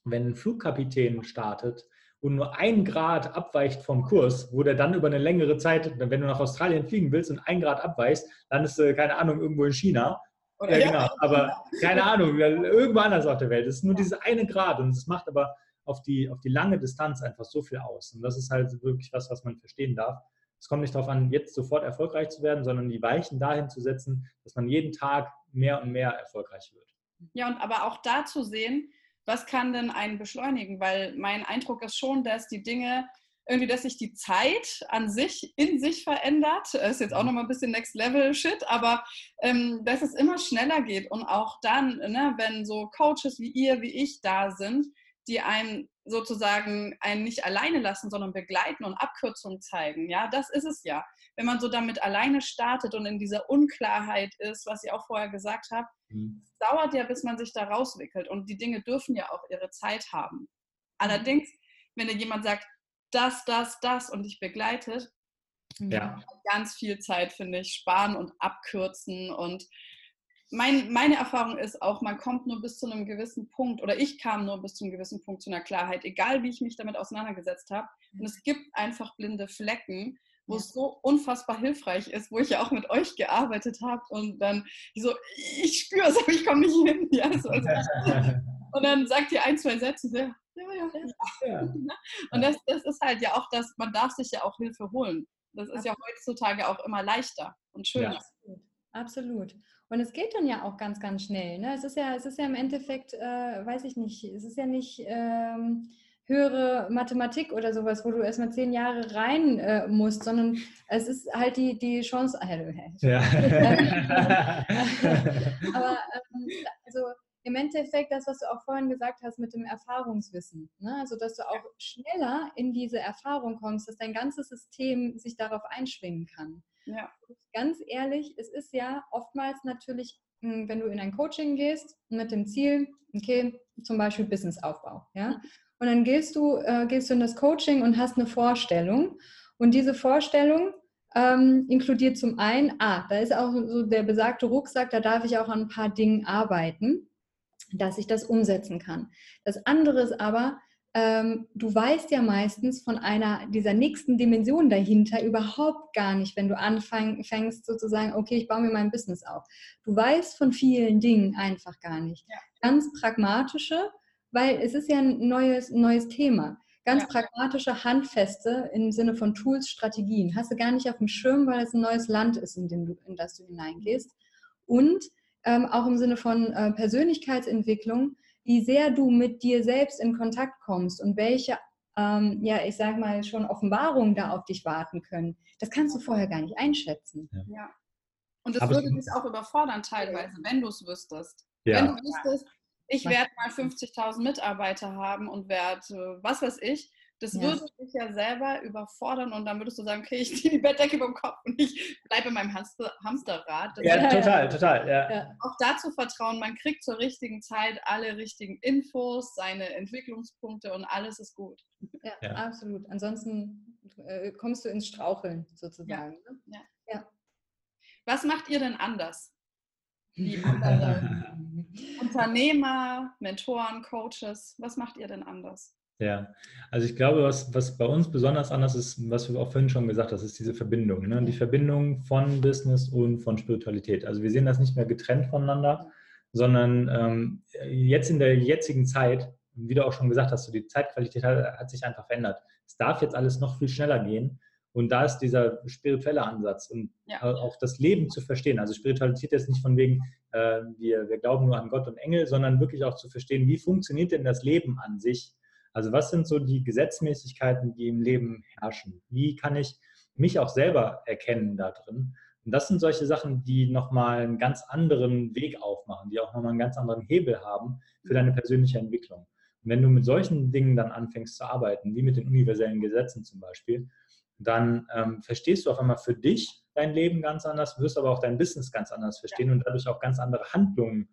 Wenn ein Flugkapitän startet und nur ein Grad abweicht vom Kurs, wo der dann über eine längere Zeit, wenn du nach Australien fliegen willst und ein Grad abweichst, landest du, keine Ahnung, irgendwo in China oder ja, genau. Aber keine Ahnung, irgendwo anders auf der Welt. Es ist nur diese eine Grad und es macht aber auf die, auf die lange Distanz einfach so viel aus. Und das ist halt wirklich was, was man verstehen darf. Es kommt nicht darauf an, jetzt sofort erfolgreich zu werden, sondern die Weichen dahin zu setzen, dass man jeden Tag mehr und mehr erfolgreich wird. Ja, und aber auch da zu sehen, was kann denn einen beschleunigen? Weil mein Eindruck ist schon, dass die Dinge irgendwie, dass sich die Zeit an sich in sich verändert. Das ist jetzt auch nochmal ein bisschen Next Level Shit, aber ähm, dass es immer schneller geht und auch dann, ne, wenn so Coaches wie ihr, wie ich da sind, die einen sozusagen einen nicht alleine lassen, sondern begleiten und Abkürzungen zeigen. Ja, das ist es ja. Wenn man so damit alleine startet und in dieser Unklarheit ist, was ihr auch vorher gesagt habt, mhm. dauert ja, bis man sich da rauswickelt. Und die Dinge dürfen ja auch ihre Zeit haben. Allerdings, wenn dir jemand sagt, das, das, das und dich begleitet, Ja. Ganz viel Zeit, finde ich, sparen und abkürzen und mein, meine Erfahrung ist auch, man kommt nur bis zu einem gewissen Punkt oder ich kam nur bis zu einem gewissen Punkt zu einer Klarheit, egal wie ich mich damit auseinandergesetzt habe. Und es gibt einfach blinde Flecken, wo ja. es so unfassbar hilfreich ist, wo ich ja auch mit euch gearbeitet habe und dann so, ich spüre es, aber ich komme nicht hin. Ja, so, also, und dann sagt ihr ein, zwei Sätze, so, ja, ja, ja. Ne? Und das, das ist halt ja auch das, man darf sich ja auch Hilfe holen. Das ist ja heutzutage auch immer leichter und schöner. Absolut. Und es geht dann ja auch ganz, ganz schnell. Ne? Es ist ja, es ist ja im Endeffekt, äh, weiß ich nicht, es ist ja nicht ähm, höhere Mathematik oder sowas, wo du erstmal zehn Jahre rein äh, musst, sondern es ist halt die, die Chance. Äh, ja. Aber ähm, also im Endeffekt das, was du auch vorhin gesagt hast mit dem Erfahrungswissen. Ne? Also, dass du auch schneller in diese Erfahrung kommst, dass dein ganzes System sich darauf einschwingen kann. Ja. Ganz ehrlich, es ist ja oftmals natürlich, hm, wenn du in ein Coaching gehst mit dem Ziel, okay, zum Beispiel Businessaufbau, ja, mhm. und dann gehst du, äh, gehst du in das Coaching und hast eine Vorstellung und diese Vorstellung ähm, inkludiert zum einen, ah, da ist auch so der besagte Rucksack, da darf ich auch an ein paar Dingen arbeiten dass ich das umsetzen kann. Das andere ist aber, ähm, du weißt ja meistens von einer dieser nächsten Dimensionen dahinter überhaupt gar nicht, wenn du anfängst sozusagen, okay, ich baue mir mein Business auf. Du weißt von vielen Dingen einfach gar nicht. Ja. Ganz pragmatische, weil es ist ja ein neues, neues Thema. Ganz ja. pragmatische, handfeste im Sinne von Tools, Strategien. Hast du gar nicht auf dem Schirm, weil es ein neues Land ist, in, dem du, in das du hineingehst. Und ähm, auch im Sinne von äh, Persönlichkeitsentwicklung, wie sehr du mit dir selbst in Kontakt kommst und welche, ähm, ja, ich sag mal, schon Offenbarungen da auf dich warten können. Das kannst du vorher gar nicht einschätzen. Ja. ja. Und das Aber würde dich auch überfordern teilweise, wenn du es wüsstest. Ja. Wenn du wüsstest, ich werde mal 50.000 Mitarbeiter haben und werde, was weiß ich, das ja. würde dich ja selber überfordern und dann würdest du sagen, okay, ich ziehe die Bettdecke über den Kopf und ich bleibe in meinem Hamster Hamsterrad. Das ja, total, total. Ja. Auch dazu vertrauen, man kriegt zur richtigen Zeit alle richtigen Infos, seine Entwicklungspunkte und alles ist gut. Ja, ja. absolut. Ansonsten äh, kommst du ins Straucheln sozusagen. Ne? Ja. Was macht ihr denn anders? Wie andere Unternehmer, Mentoren, Coaches, was macht ihr denn anders? Ja, also ich glaube, was, was bei uns besonders anders ist, was wir auch vorhin schon gesagt haben, ist diese Verbindung. Ne? Die Verbindung von Business und von Spiritualität. Also wir sehen das nicht mehr getrennt voneinander, sondern ähm, jetzt in der jetzigen Zeit, wie du auch schon gesagt hast, so die Zeitqualität hat, hat sich einfach verändert. Es darf jetzt alles noch viel schneller gehen. Und da ist dieser spirituelle Ansatz und ja. auch das Leben zu verstehen. Also Spiritualität ist nicht von wegen, äh, wir, wir glauben nur an Gott und Engel, sondern wirklich auch zu verstehen, wie funktioniert denn das Leben an sich? Also was sind so die Gesetzmäßigkeiten, die im Leben herrschen? Wie kann ich mich auch selber erkennen da drin? Und das sind solche Sachen, die nochmal einen ganz anderen Weg aufmachen, die auch nochmal einen ganz anderen Hebel haben für deine persönliche Entwicklung. Und wenn du mit solchen Dingen dann anfängst zu arbeiten, wie mit den universellen Gesetzen zum Beispiel, dann ähm, verstehst du auf einmal für dich dein Leben ganz anders, wirst aber auch dein Business ganz anders verstehen und dadurch auch ganz andere Handlungen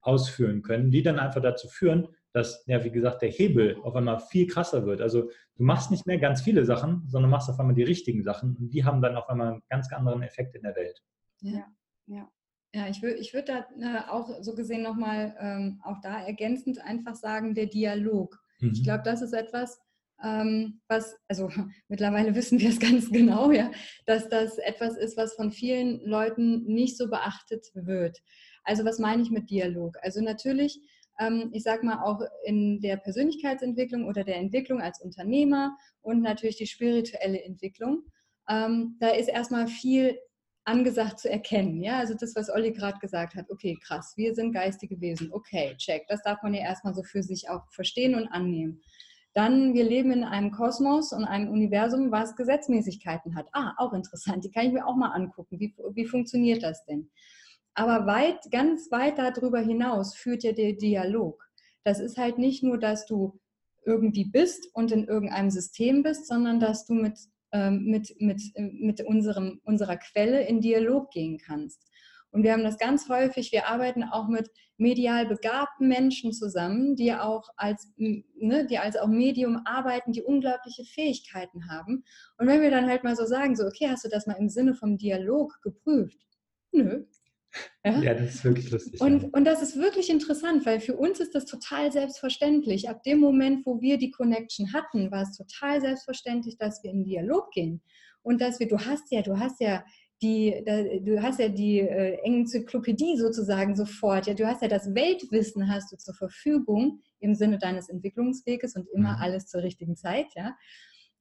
ausführen können, die dann einfach dazu führen, dass, ja, wie gesagt, der Hebel auf einmal viel krasser wird. Also du machst nicht mehr ganz viele Sachen, sondern machst auf einmal die richtigen Sachen und die haben dann auf einmal einen ganz anderen Effekt in der Welt. Ja, ja. Ja, ich würde ich würd da äh, auch so gesehen nochmal ähm, auch da ergänzend einfach sagen, der Dialog. Mhm. Ich glaube, das ist etwas, ähm, was, also mittlerweile wissen wir es ganz genau, ja, dass das etwas ist, was von vielen Leuten nicht so beachtet wird. Also was meine ich mit Dialog? Also natürlich ähm, ich sage mal auch in der Persönlichkeitsentwicklung oder der Entwicklung als Unternehmer und natürlich die spirituelle Entwicklung. Ähm, da ist erstmal viel angesagt zu erkennen. Ja, also das, was Olli gerade gesagt hat. Okay, krass, wir sind geistige Wesen. Okay, check. Das darf man ja erstmal so für sich auch verstehen und annehmen. Dann, wir leben in einem Kosmos und einem Universum, was Gesetzmäßigkeiten hat. Ah, auch interessant. Die kann ich mir auch mal angucken. Wie, wie funktioniert das denn? Aber weit, ganz weit darüber hinaus führt ja der Dialog. Das ist halt nicht nur, dass du irgendwie bist und in irgendeinem System bist, sondern dass du mit, ähm, mit, mit, mit unserem, unserer Quelle in Dialog gehen kannst. Und wir haben das ganz häufig, wir arbeiten auch mit medial begabten Menschen zusammen, die auch als, ne, die als auch Medium arbeiten, die unglaubliche Fähigkeiten haben. Und wenn wir dann halt mal so sagen, so, okay, hast du das mal im Sinne vom Dialog geprüft? Nö. Ja, ja das ist wirklich lustig. Und, ja. und das ist wirklich interessant, weil für uns ist das total selbstverständlich. Ab dem Moment, wo wir die Connection hatten, war es total selbstverständlich, dass wir in Dialog gehen. Und dass wir, du hast ja, du hast ja die, du hast ja die äh, Enzyklopädie sozusagen sofort, ja, du hast ja das Weltwissen hast du zur Verfügung im Sinne deines Entwicklungsweges und immer mhm. alles zur richtigen Zeit, ja.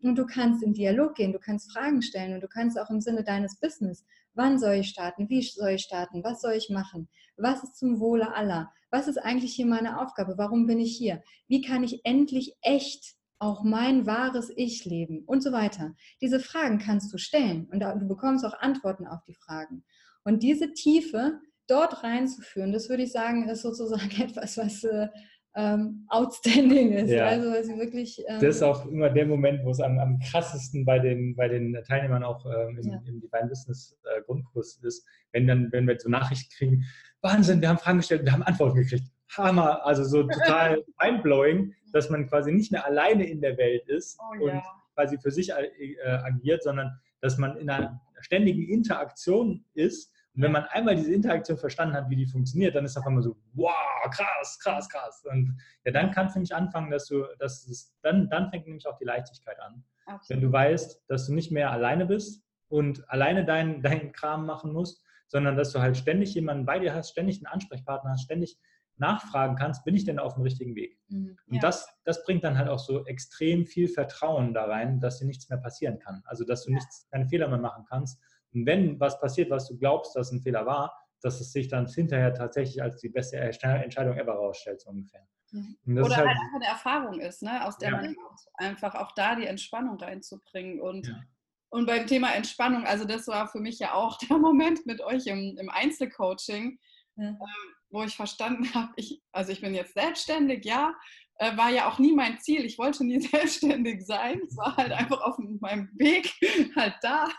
Und du kannst in Dialog gehen, du kannst Fragen stellen und du kannst auch im Sinne deines Business, wann soll ich starten, wie soll ich starten, was soll ich machen, was ist zum Wohle aller, was ist eigentlich hier meine Aufgabe, warum bin ich hier, wie kann ich endlich echt auch mein wahres Ich leben? Und so weiter. Diese Fragen kannst du stellen und du bekommst auch Antworten auf die Fragen. Und diese Tiefe dort reinzuführen, das würde ich sagen, ist sozusagen etwas, was äh, ähm, outstanding ist. Ja. Also was wirklich. Ähm, das ist auch immer der Moment, wo es am, am krassesten bei den, bei den Teilnehmern auch ähm, im, ja. im Divine Business äh, Grundkurs ist, wenn dann, wenn wir so Nachrichten kriegen, Wahnsinn, wir haben Fragen gestellt, wir haben Antworten gekriegt. Hammer, also so total mindblowing, dass man quasi nicht mehr alleine in der Welt ist oh, und ja. quasi für sich äh, agiert, sondern dass man in einer ständigen Interaktion ist. Und wenn man einmal diese Interaktion verstanden hat, wie die funktioniert, dann ist auf einmal so, wow, krass, krass, krass. Und ja, dann kannst du nämlich anfangen, dass du, dass es, dann, dann fängt nämlich auch die Leichtigkeit an. Absolut. Wenn du weißt, dass du nicht mehr alleine bist und alleine deinen dein Kram machen musst, sondern dass du halt ständig jemanden bei dir hast, ständig einen Ansprechpartner hast, ständig nachfragen kannst, bin ich denn auf dem richtigen Weg? Mhm, und ja. das, das bringt dann halt auch so extrem viel Vertrauen da rein, dass dir nichts mehr passieren kann. Also, dass du ja. nichts, keine Fehler mehr machen kannst. Und wenn was passiert, was du glaubst, dass ein Fehler war, dass es sich dann hinterher tatsächlich als die beste Entscheidung ever rausstellt, so ungefähr. Oder halt, halt, einfach eine Erfahrung ist, ne? aus der ja. man einfach auch da die Entspannung reinzubringen. Und, und beim Thema Entspannung, also das war für mich ja auch der Moment mit euch im, im Einzelcoaching. Ähm, wo ich verstanden habe, ich, also ich bin jetzt selbstständig, ja, äh, war ja auch nie mein Ziel. Ich wollte nie selbstständig sein. Es war halt einfach auf meinem Weg halt da.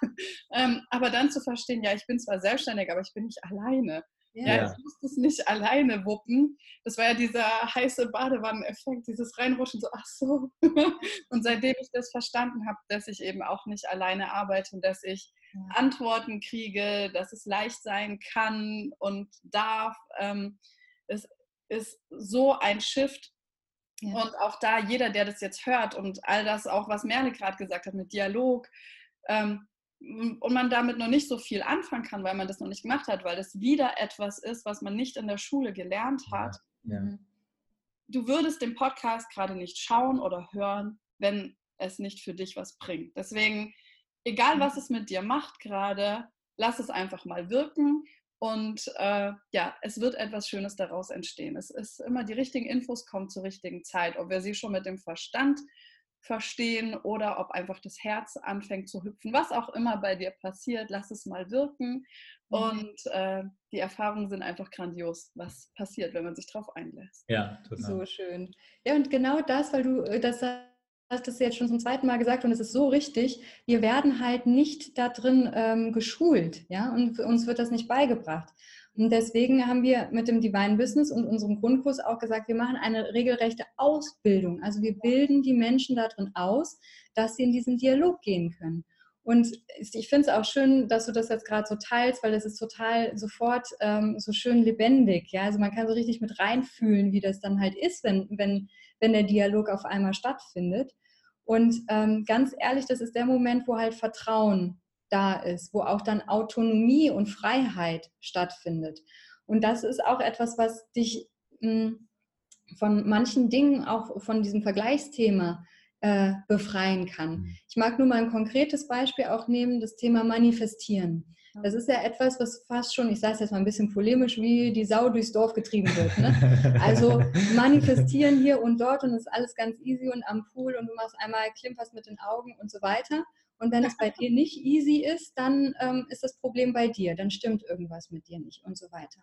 Ähm, aber dann zu verstehen, ja, ich bin zwar selbstständig, aber ich bin nicht alleine. Ja, ja, ich musste es nicht alleine wuppen. Das war ja dieser heiße Badewanneneffekt, dieses Reinrutschen, so, ach so. und seitdem ich das verstanden habe, dass ich eben auch nicht alleine arbeite und dass ich ja. Antworten kriege, dass es leicht sein kann und darf, ähm, es ist so ein Shift. Ja. Und auch da, jeder, der das jetzt hört und all das auch, was Merle gerade gesagt hat mit Dialog, ähm, und man damit noch nicht so viel anfangen kann, weil man das noch nicht gemacht hat, weil das wieder etwas ist, was man nicht in der Schule gelernt hat. Ja, ja. Du würdest den Podcast gerade nicht schauen oder hören, wenn es nicht für dich was bringt. Deswegen, egal was es mit dir macht gerade, lass es einfach mal wirken und äh, ja, es wird etwas Schönes daraus entstehen. Es ist immer die richtigen Infos kommen zur richtigen Zeit, ob wir sie schon mit dem Verstand verstehen oder ob einfach das Herz anfängt zu hüpfen. Was auch immer bei dir passiert, lass es mal wirken. Mhm. Und äh, die Erfahrungen sind einfach grandios, was passiert, wenn man sich darauf einlässt. Ja, total. So schön. Ja, und genau das, weil du äh, das hast das jetzt schon zum zweiten Mal gesagt und es ist so richtig, wir werden halt nicht da drin ähm, geschult, ja, und uns wird das nicht beigebracht. Und deswegen haben wir mit dem Divine Business und unserem Grundkurs auch gesagt, wir machen eine regelrechte Ausbildung. Also wir bilden die Menschen darin aus, dass sie in diesen Dialog gehen können. Und ich finde es auch schön, dass du das jetzt gerade so teilst, weil es ist total sofort ähm, so schön lebendig. Ja? Also man kann so richtig mit reinfühlen, wie das dann halt ist, wenn, wenn, wenn der Dialog auf einmal stattfindet. Und ähm, ganz ehrlich, das ist der Moment, wo halt Vertrauen da ist, wo auch dann Autonomie und Freiheit stattfindet. Und das ist auch etwas, was dich mh, hm, von manchen Dingen, auch von diesem Vergleichsthema, äh, befreien kann. Mhm. Ich mag nur mal ein konkretes Beispiel auch nehmen, das Thema Manifestieren. Das ist ja etwas, was fast schon, ich sage es jetzt mal ein bisschen polemisch, wie die Sau durchs Dorf getrieben wird. Ne? Also manifestieren hier und dort und es ist alles ganz easy und am Pool und du machst einmal, klimperst mit den Augen und so weiter. Und wenn es bei dir nicht easy ist, dann ähm, ist das Problem bei dir, dann stimmt irgendwas mit dir nicht und so weiter.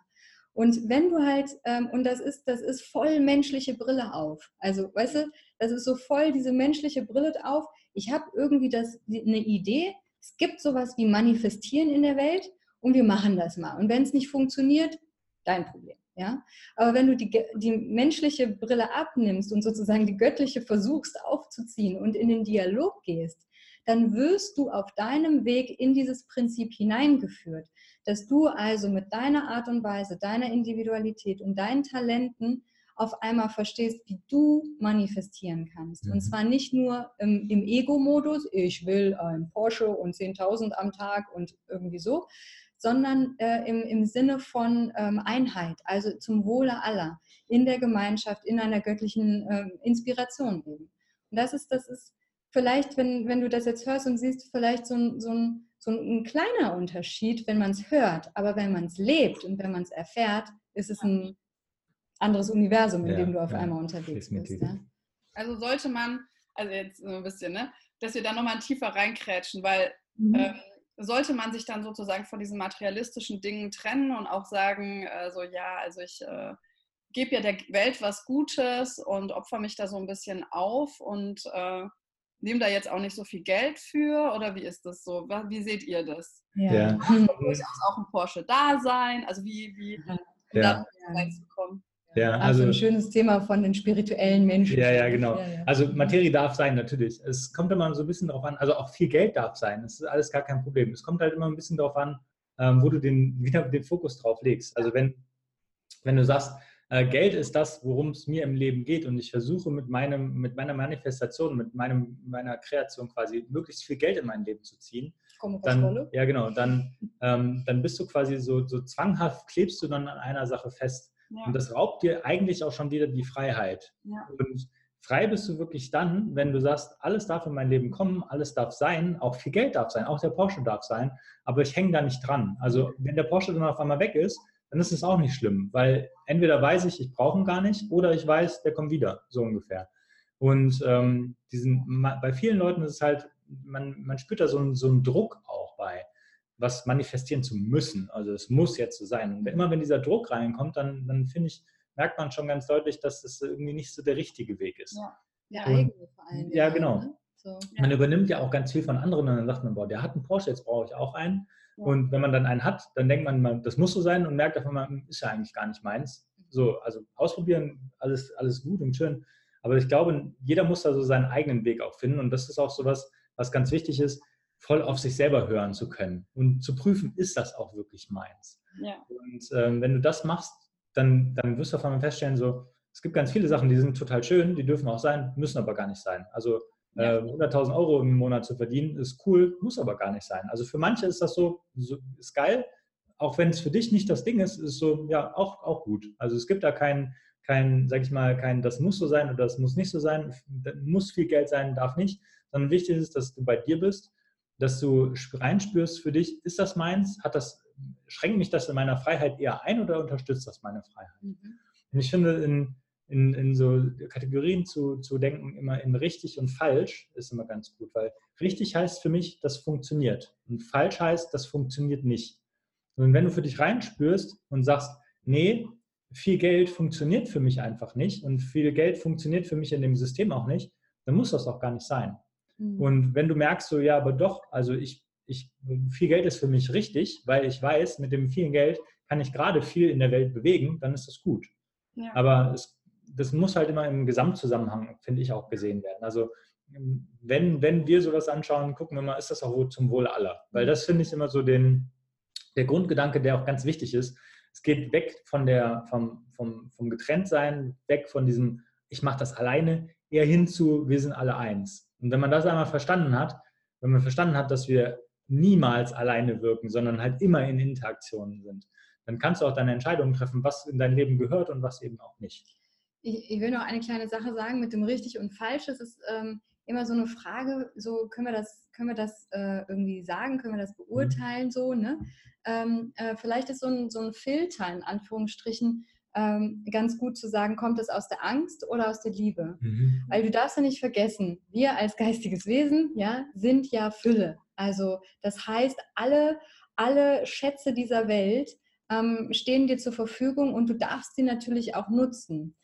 Und wenn du halt, ähm, und das ist, das ist voll menschliche Brille auf. Also, weißt du, das ist so voll diese menschliche Brille auf. Ich habe irgendwie das, eine Idee, es gibt sowas wie Manifestieren in der Welt und wir machen das mal. Und wenn es nicht funktioniert, dein Problem. Ja? Aber wenn du die, die menschliche Brille abnimmst und sozusagen die göttliche versuchst aufzuziehen und in den Dialog gehst, dann wirst du auf deinem Weg in dieses Prinzip hineingeführt, dass du also mit deiner Art und Weise, deiner Individualität und deinen Talenten auf einmal verstehst, wie du manifestieren kannst. Und mhm. zwar nicht nur im, im Ego-Modus, ich will ein Porsche und 10.000 am Tag und irgendwie so, sondern äh, im, im Sinne von ähm, Einheit, also zum Wohle aller, in der Gemeinschaft, in einer göttlichen äh, Inspiration eben. Und das ist, das ist vielleicht, wenn, wenn du das jetzt hörst und siehst, vielleicht so ein, so ein, so ein kleiner Unterschied, wenn man es hört. Aber wenn man es lebt und wenn man es erfährt, ist es ein anderes Universum, in ja, dem du auf ja, einmal unterwegs bist. Ja? Also sollte man, also jetzt so ein bisschen, ne, dass wir da nochmal tiefer reinkrätschen, weil mhm. ähm, sollte man sich dann sozusagen von diesen materialistischen Dingen trennen und auch sagen, äh, so ja, also ich äh, gebe ja der Welt was Gutes und opfer mich da so ein bisschen auf und äh, nehme da jetzt auch nicht so viel Geld für oder wie ist das so? Wie seht ihr das? Ja. ja. Durchaus auch ein Porsche da sein, also wie, wie ja. da reinzukommen. Ja, also, also ein schönes Thema von den spirituellen Menschen. Ja, ja, genau. Ja, ja. Also Materie darf sein, natürlich. Es kommt immer so ein bisschen darauf an, also auch viel Geld darf sein. Das ist alles gar kein Problem. Es kommt halt immer ein bisschen darauf an, ähm, wo du den, wieder den Fokus drauf legst. Also wenn, wenn du sagst, äh, Geld ist das, worum es mir im Leben geht und ich versuche mit, meinem, mit meiner Manifestation, mit meinem, meiner Kreation quasi möglichst viel Geld in mein Leben zu ziehen, dann, ja genau, dann, ähm, dann bist du quasi so, so zwanghaft, klebst du dann an einer Sache fest. Ja. Und das raubt dir eigentlich auch schon wieder die Freiheit. Ja. Und frei bist du wirklich dann, wenn du sagst, alles darf in mein Leben kommen, alles darf sein, auch viel Geld darf sein, auch der Porsche darf sein, aber ich hänge da nicht dran. Also wenn der Porsche dann auf einmal weg ist, dann ist es auch nicht schlimm, weil entweder weiß ich, ich brauche ihn gar nicht, oder ich weiß, der kommt wieder, so ungefähr. Und ähm, diesen, bei vielen Leuten ist es halt, man, man spürt da so einen, so einen Druck auch bei was manifestieren zu müssen. Also es muss jetzt so sein. Und immer wenn dieser Druck reinkommt, dann, dann finde ich, merkt man schon ganz deutlich, dass das irgendwie nicht so der richtige Weg ist. Ja, der eigene Verein. Ja, genau. Ne? So. Man übernimmt ja auch ganz viel von anderen und dann sagt man, boah, der hat einen Porsche, jetzt brauche ich auch einen. Ja. Und wenn man dann einen hat, dann denkt man, das muss so sein und merkt auf einmal, hm, ist ja eigentlich gar nicht meins. So, also ausprobieren, alles, alles gut und schön. Aber ich glaube, jeder muss da so seinen eigenen Weg auch finden. Und das ist auch so was, was ganz wichtig ist voll auf sich selber hören zu können und zu prüfen, ist das auch wirklich meins? Ja. Und ähm, wenn du das machst, dann, dann wirst du auf einmal feststellen, so, es gibt ganz viele Sachen, die sind total schön, die dürfen auch sein, müssen aber gar nicht sein. Also äh, 100.000 Euro im Monat zu verdienen, ist cool, muss aber gar nicht sein. Also für manche ist das so, so ist geil, auch wenn es für dich nicht das Ding ist, ist so, ja, auch, auch gut. Also es gibt da kein, kein, sag ich mal, kein, das muss so sein oder das muss nicht so sein, muss viel Geld sein, darf nicht, sondern wichtig ist, dass du bei dir bist dass du reinspürst für dich, ist das meins? Hat das, schränkt mich das in meiner Freiheit eher ein oder unterstützt das meine Freiheit? Mhm. Und ich finde, in, in, in so Kategorien zu, zu denken, immer in richtig und falsch, ist immer ganz gut, weil richtig heißt für mich, das funktioniert. Und falsch heißt, das funktioniert nicht. Und wenn du für dich reinspürst und sagst, nee, viel Geld funktioniert für mich einfach nicht und viel Geld funktioniert für mich in dem System auch nicht, dann muss das auch gar nicht sein. Mhm. Und wenn du merkst, so ja, aber doch, also ich, ich, viel Geld ist für mich richtig, weil ich weiß, mit dem vielen Geld kann ich gerade viel in der Welt bewegen, dann ist das gut. Ja. Aber es, das muss halt immer im Gesamtzusammenhang, finde ich, auch gesehen werden. Also wenn, wenn wir sowas anschauen, gucken wir mal, ist das auch zum Wohle aller? Weil mhm. das finde ich immer so den, der Grundgedanke, der auch ganz wichtig ist. Es geht weg von der, vom, vom, vom Getrenntsein, weg von diesem, ich mache das alleine, eher hin zu, wir sind alle eins. Und wenn man das einmal verstanden hat, wenn man verstanden hat, dass wir niemals alleine wirken, sondern halt immer in Interaktionen sind, dann kannst du auch deine Entscheidungen treffen, was in dein Leben gehört und was eben auch nicht. Ich, ich will noch eine kleine Sache sagen mit dem richtig und falsch. Es ist ähm, immer so eine Frage, so können wir das, können wir das äh, irgendwie sagen, können wir das beurteilen, mhm. so, ne? Ähm, äh, vielleicht ist so ein, so ein Filter in Anführungsstrichen, ähm, ganz gut zu sagen, kommt es aus der Angst oder aus der Liebe? Mhm. Weil du darfst ja nicht vergessen, wir als geistiges Wesen ja, sind ja Fülle. Also das heißt, alle, alle Schätze dieser Welt ähm, stehen dir zur Verfügung und du darfst sie natürlich auch nutzen.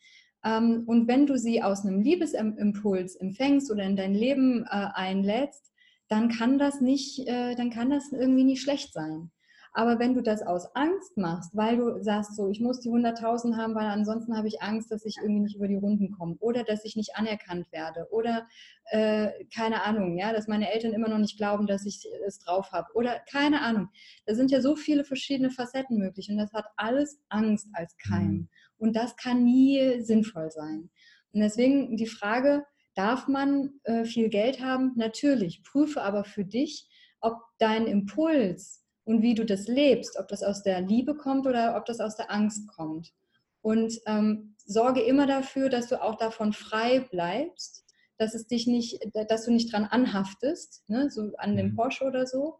Ähm, und wenn du sie aus einem Liebesimpuls empfängst oder in dein Leben äh, einlädst, dann kann das nicht, äh, dann kann das irgendwie nicht schlecht sein. Aber wenn du das aus Angst machst, weil du sagst, so, ich muss die 100.000 haben, weil ansonsten habe ich Angst, dass ich irgendwie nicht über die Runden komme oder dass ich nicht anerkannt werde oder äh, keine Ahnung, ja, dass meine Eltern immer noch nicht glauben, dass ich es drauf habe oder keine Ahnung. Da sind ja so viele verschiedene Facetten möglich und das hat alles Angst als Keim. Mhm. Und das kann nie sinnvoll sein. Und deswegen die Frage, darf man äh, viel Geld haben? Natürlich. Prüfe aber für dich, ob dein Impuls und wie du das lebst, ob das aus der Liebe kommt oder ob das aus der Angst kommt. Und ähm, sorge immer dafür, dass du auch davon frei bleibst, dass es dich nicht, dass du nicht dran anhaftest, ne, so an dem mhm. Porsche oder so.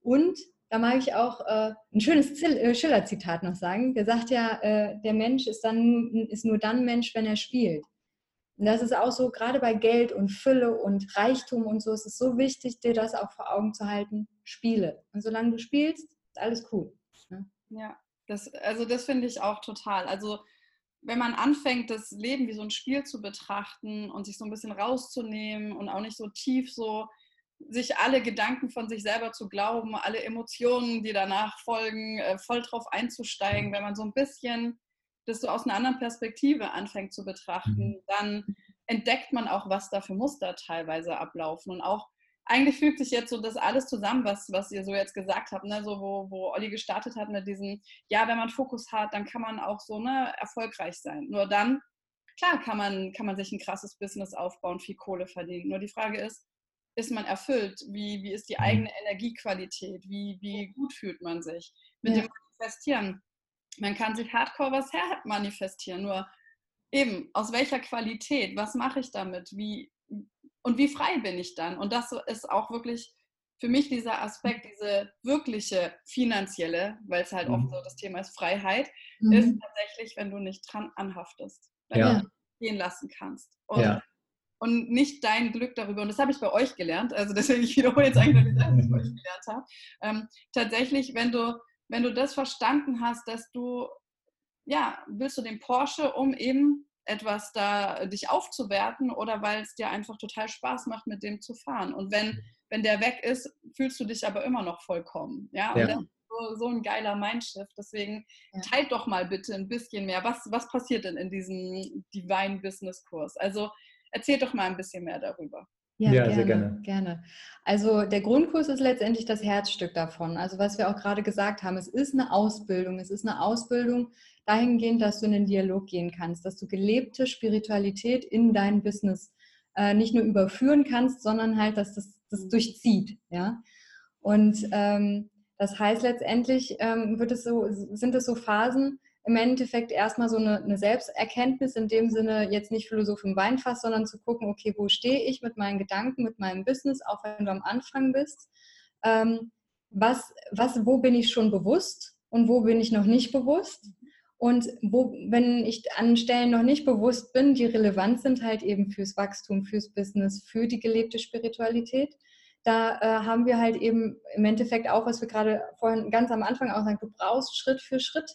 Und da mag ich auch äh, ein schönes äh, Schiller-Zitat noch sagen. Der sagt ja, äh, der Mensch ist dann ist nur dann Mensch, wenn er spielt. Und das ist auch so, gerade bei Geld und Fülle und Reichtum und so, ist es so wichtig, dir das auch vor Augen zu halten. Spiele. Und solange du spielst, ist alles cool. Ne? Ja, das, also das finde ich auch total. Also wenn man anfängt, das Leben wie so ein Spiel zu betrachten und sich so ein bisschen rauszunehmen und auch nicht so tief so sich alle Gedanken von sich selber zu glauben, alle Emotionen, die danach folgen, äh, voll drauf einzusteigen, wenn man so ein bisschen das so aus einer anderen Perspektive anfängt zu betrachten, mhm. dann entdeckt man auch, was da für Muster teilweise ablaufen. Und auch eigentlich fügt sich jetzt so das alles zusammen, was, was ihr so jetzt gesagt habt, ne? so wo, wo Olli gestartet hat mit diesem, ja, wenn man Fokus hat, dann kann man auch so ne, erfolgreich sein. Nur dann, klar, kann man, kann man sich ein krasses Business aufbauen, viel Kohle verdienen. Nur die Frage ist, ist man erfüllt? Wie, wie ist die mhm. eigene Energiequalität? Wie, wie gut fühlt man sich? Mit ja. dem Manifestieren man kann sich hardcore was her manifestieren, nur eben, aus welcher Qualität, was mache ich damit, wie und wie frei bin ich dann? Und das ist auch wirklich für mich dieser Aspekt, diese wirkliche finanzielle, weil es halt mhm. oft so das Thema ist, Freiheit, mhm. ist tatsächlich, wenn du nicht dran anhaftest, wenn ja. du gehen lassen kannst. Und, ja. und nicht dein Glück darüber, und das habe ich bei euch gelernt, also deswegen ich wiederhole jetzt eigentlich die ich bei euch gelernt habe. Ähm, tatsächlich, wenn du wenn du das verstanden hast, dass du, ja, willst du den Porsche, um eben etwas da dich aufzuwerten oder weil es dir einfach total Spaß macht, mit dem zu fahren. Und wenn, mhm. wenn der weg ist, fühlst du dich aber immer noch vollkommen. Ja, ja. und das ist so, so ein geiler Mindshift. Deswegen teilt doch mal bitte ein bisschen mehr. Was, was passiert denn in diesem Divine Business Kurs? Also erzähl doch mal ein bisschen mehr darüber. Ja, ja gerne, sehr gerne. gerne. Also der Grundkurs ist letztendlich das Herzstück davon. Also was wir auch gerade gesagt haben, es ist eine Ausbildung. Es ist eine Ausbildung dahingehend, dass du in den Dialog gehen kannst, dass du gelebte Spiritualität in dein Business äh, nicht nur überführen kannst, sondern halt, dass das, das durchzieht. Ja? Und ähm, das heißt letztendlich ähm, wird es so, sind es so Phasen, im Endeffekt erstmal so eine, eine, Selbsterkenntnis, in dem Sinne jetzt nicht Philosoph im Weinfass, sondern zu gucken, okay, wo stehe ich mit meinen Gedanken, mit meinem Business, auch wenn du am Anfang bist. Ähm, was, was, wo bin ich schon bewusst und wo bin ich noch nicht bewusst? Und wo, wenn ich an Stellen noch nicht bewusst bin, die relevant sind halt eben fürs Wachstum, fürs Business, für die gelebte Spiritualität, da äh, haben wir halt eben im Endeffekt auch, was wir gerade vorhin ganz am Anfang auch sagen, du brauchst Schritt für Schritt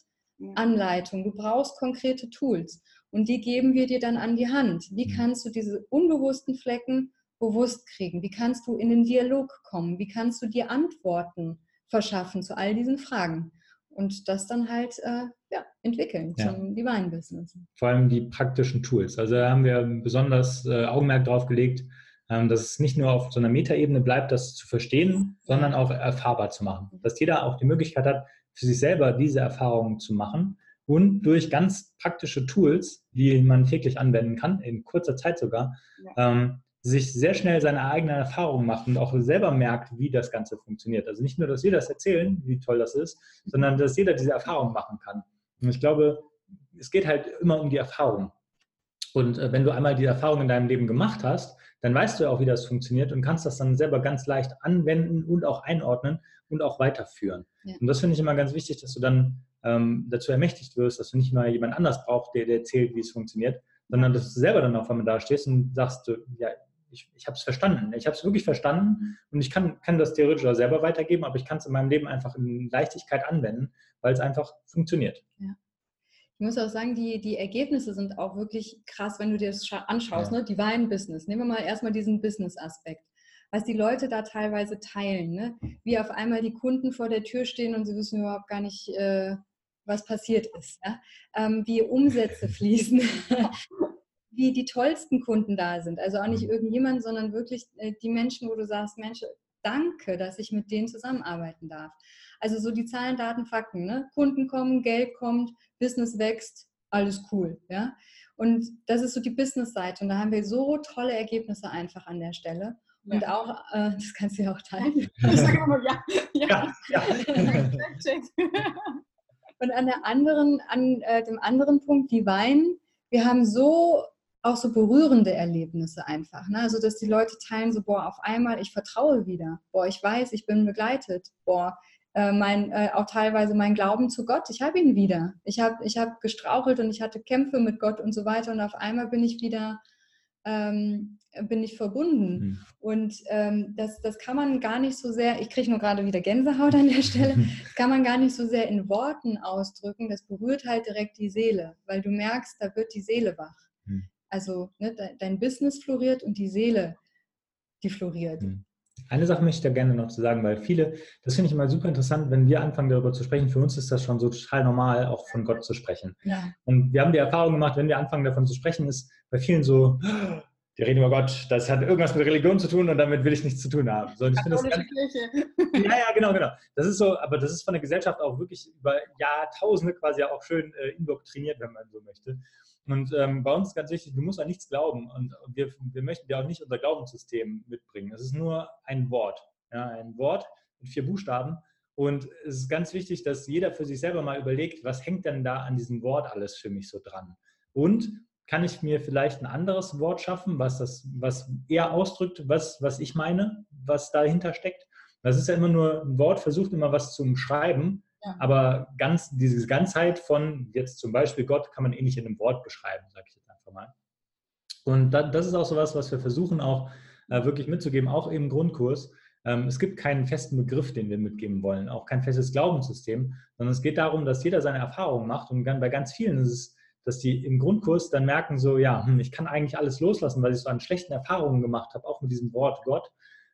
Anleitung. Du brauchst konkrete Tools und die geben wir dir dann an die Hand. Wie mhm. kannst du diese unbewussten Flecken bewusst kriegen? Wie kannst du in den Dialog kommen? Wie kannst du dir Antworten verschaffen zu all diesen Fragen? Und das dann halt äh, ja, entwickeln ja. zum Divine Business. Vor allem die praktischen Tools. Also da haben wir besonders äh, Augenmerk drauf gelegt, ähm, dass es nicht nur auf so einer Metaebene bleibt, das zu verstehen, sondern auch erfahrbar zu machen. Dass jeder auch die Möglichkeit hat, für sich selber diese Erfahrungen zu machen und durch ganz praktische Tools, die man täglich anwenden kann, in kurzer Zeit sogar, ja. ähm, sich sehr schnell seine eigenen Erfahrungen macht und auch selber merkt, wie das Ganze funktioniert. Also nicht nur, dass wir das erzählen, wie toll das ist, sondern dass jeder diese Erfahrung machen kann. Und ich glaube, es geht halt immer um die Erfahrung. Und äh, wenn du einmal die Erfahrung in deinem Leben gemacht hast, dann weißt du auch, wie das funktioniert und kannst das dann selber ganz leicht anwenden und auch einordnen und auch weiterführen. Ja. Und das finde ich immer ganz wichtig, dass du dann ähm, dazu ermächtigt wirst, dass du nicht mal jemand anders brauchst, der dir erzählt, wie es funktioniert, sondern dass du selber dann auf einmal da stehst und sagst, ja, ich, ich habe es verstanden. Ich habe es wirklich verstanden und ich kann, kann das theoretisch auch selber weitergeben, aber ich kann es in meinem Leben einfach in Leichtigkeit anwenden, weil es einfach funktioniert. Ja. Ich muss auch sagen, die, die Ergebnisse sind auch wirklich krass, wenn du dir das anschaust, ja. ne? Divine Business. Nehmen wir mal erstmal diesen Business-Aspekt. was die Leute da teilweise teilen. Ne? Wie auf einmal die Kunden vor der Tür stehen und sie wissen überhaupt gar nicht, äh, was passiert ist. Ja? Ähm, wie Umsätze fließen. wie die tollsten Kunden da sind. Also auch nicht mhm. irgendjemand, sondern wirklich äh, die Menschen, wo du sagst, Mensch, danke, dass ich mit denen zusammenarbeiten darf. Also so die Zahlen, Daten, Fakten. Ne? Kunden kommen, Geld kommt, Business wächst, alles cool. Ja? Und das ist so die Business-Seite. Und da haben wir so tolle Ergebnisse einfach an der Stelle. Ja. Und auch, äh, das kannst du ja auch teilen. Ich sage immer ja. ja. ja. Und an der anderen, an äh, dem anderen Punkt, die Wein, wir haben so auch so berührende Erlebnisse einfach. Ne? Also, dass die Leute teilen so, boah, auf einmal, ich vertraue wieder. Boah, ich weiß, ich bin begleitet. Boah, äh, mein, äh, auch teilweise mein Glauben zu Gott, ich habe ihn wieder. Ich habe ich hab gestrauchelt und ich hatte Kämpfe mit Gott und so weiter und auf einmal bin ich wieder, ähm, bin ich verbunden. Mhm. Und ähm, das, das kann man gar nicht so sehr, ich kriege nur gerade wieder Gänsehaut an der Stelle, das kann man gar nicht so sehr in Worten ausdrücken, das berührt halt direkt die Seele, weil du merkst, da wird die Seele wach. Mhm. Also ne, dein Business floriert und die Seele, die floriert. Mhm. Eine Sache möchte ich da gerne noch zu sagen, weil viele, das finde ich immer super interessant, wenn wir anfangen darüber zu sprechen. Für uns ist das schon so total normal, auch von Gott zu sprechen. Ja. Und wir haben die Erfahrung gemacht, wenn wir anfangen davon zu sprechen, ist bei vielen so, die reden über Gott, das hat irgendwas mit Religion zu tun und damit will ich nichts zu tun haben. So, ich das ganz, ja, ja, genau, genau. Das ist so, aber das ist von der Gesellschaft auch wirklich über Jahrtausende quasi auch schön äh, indoktriniert, wenn man so möchte. Und ähm, bei uns ist ganz wichtig, du musst an nichts glauben. Und wir, wir möchten dir auch nicht unser Glaubenssystem mitbringen. Es ist nur ein Wort. Ja, ein Wort mit vier Buchstaben. Und es ist ganz wichtig, dass jeder für sich selber mal überlegt, was hängt denn da an diesem Wort alles für mich so dran? Und kann ich mir vielleicht ein anderes Wort schaffen, was das, was eher ausdrückt, was, was ich meine, was dahinter steckt? Das ist ja immer nur ein Wort, versucht immer was zu umschreiben, aber ganz, diese Ganzheit von jetzt zum Beispiel Gott kann man eh nicht in einem Wort beschreiben, sage ich jetzt einfach mal. Und das ist auch so was, was wir versuchen auch äh, wirklich mitzugeben, auch im Grundkurs. Ähm, es gibt keinen festen Begriff, den wir mitgeben wollen, auch kein festes Glaubenssystem, sondern es geht darum, dass jeder seine Erfahrungen macht. Und bei ganz vielen ist es, dass die im Grundkurs dann merken, so, ja, hm, ich kann eigentlich alles loslassen, weil ich so an schlechten Erfahrungen gemacht habe, auch mit diesem Wort Gott,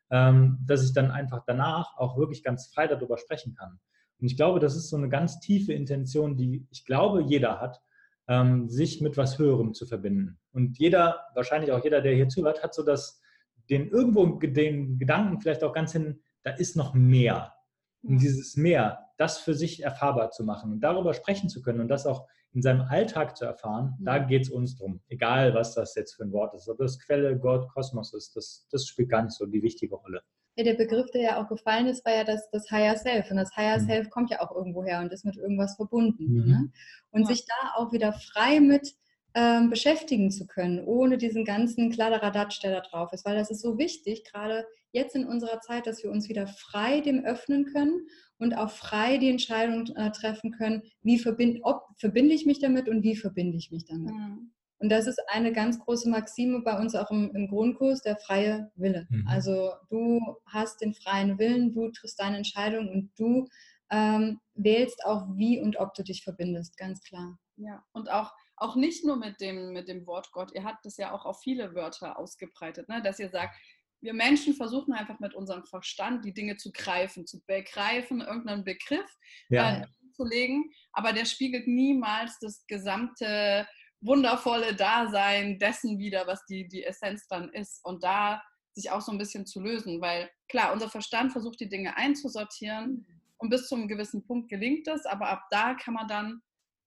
ähm, dass ich dann einfach danach auch wirklich ganz frei darüber sprechen kann. Und ich glaube, das ist so eine ganz tiefe Intention, die ich glaube, jeder hat, ähm, sich mit was Höherem zu verbinden. Und jeder, wahrscheinlich auch jeder, der hier zuhört, hat so das, den irgendwo den Gedanken vielleicht auch ganz hin, da ist noch mehr. Und dieses Mehr, das für sich erfahrbar zu machen und darüber sprechen zu können und das auch in seinem Alltag zu erfahren, da geht es uns drum. Egal, was das jetzt für ein Wort ist. Ob das Quelle, Gott, Kosmos ist, das, das spielt gar nicht so die wichtige Rolle. Ja, der Begriff, der ja auch gefallen ist, war ja das, das Higher Self. Und das Higher mhm. Self kommt ja auch irgendwo her und ist mit irgendwas verbunden. Mhm. Ne? Und ja. sich da auch wieder frei mit ähm, beschäftigen zu können, ohne diesen ganzen Kladderadatsch, der da drauf ist. Weil das ist so wichtig, gerade jetzt in unserer Zeit, dass wir uns wieder frei dem öffnen können und auch frei die Entscheidung äh, treffen können, wie verbind, ob verbinde ich mich damit und wie verbinde ich mich damit. Mhm. Und das ist eine ganz große Maxime bei uns auch im, im Grundkurs, der freie Wille. Mhm. Also du hast den freien Willen, du triffst deine Entscheidung und du ähm, wählst auch, wie und ob du dich verbindest, ganz klar. Ja, und auch, auch nicht nur mit dem, mit dem Wort Gott, ihr habt es ja auch auf viele Wörter ausgebreitet, ne? dass ihr sagt, wir Menschen versuchen einfach mit unserem Verstand die Dinge zu greifen, zu begreifen, irgendeinen Begriff ja. äh, zu legen, aber der spiegelt niemals das gesamte wundervolle Dasein dessen wieder, was die, die Essenz dann ist. Und da sich auch so ein bisschen zu lösen, weil klar, unser Verstand versucht die Dinge einzusortieren und bis zu einem gewissen Punkt gelingt es, aber ab da kann man dann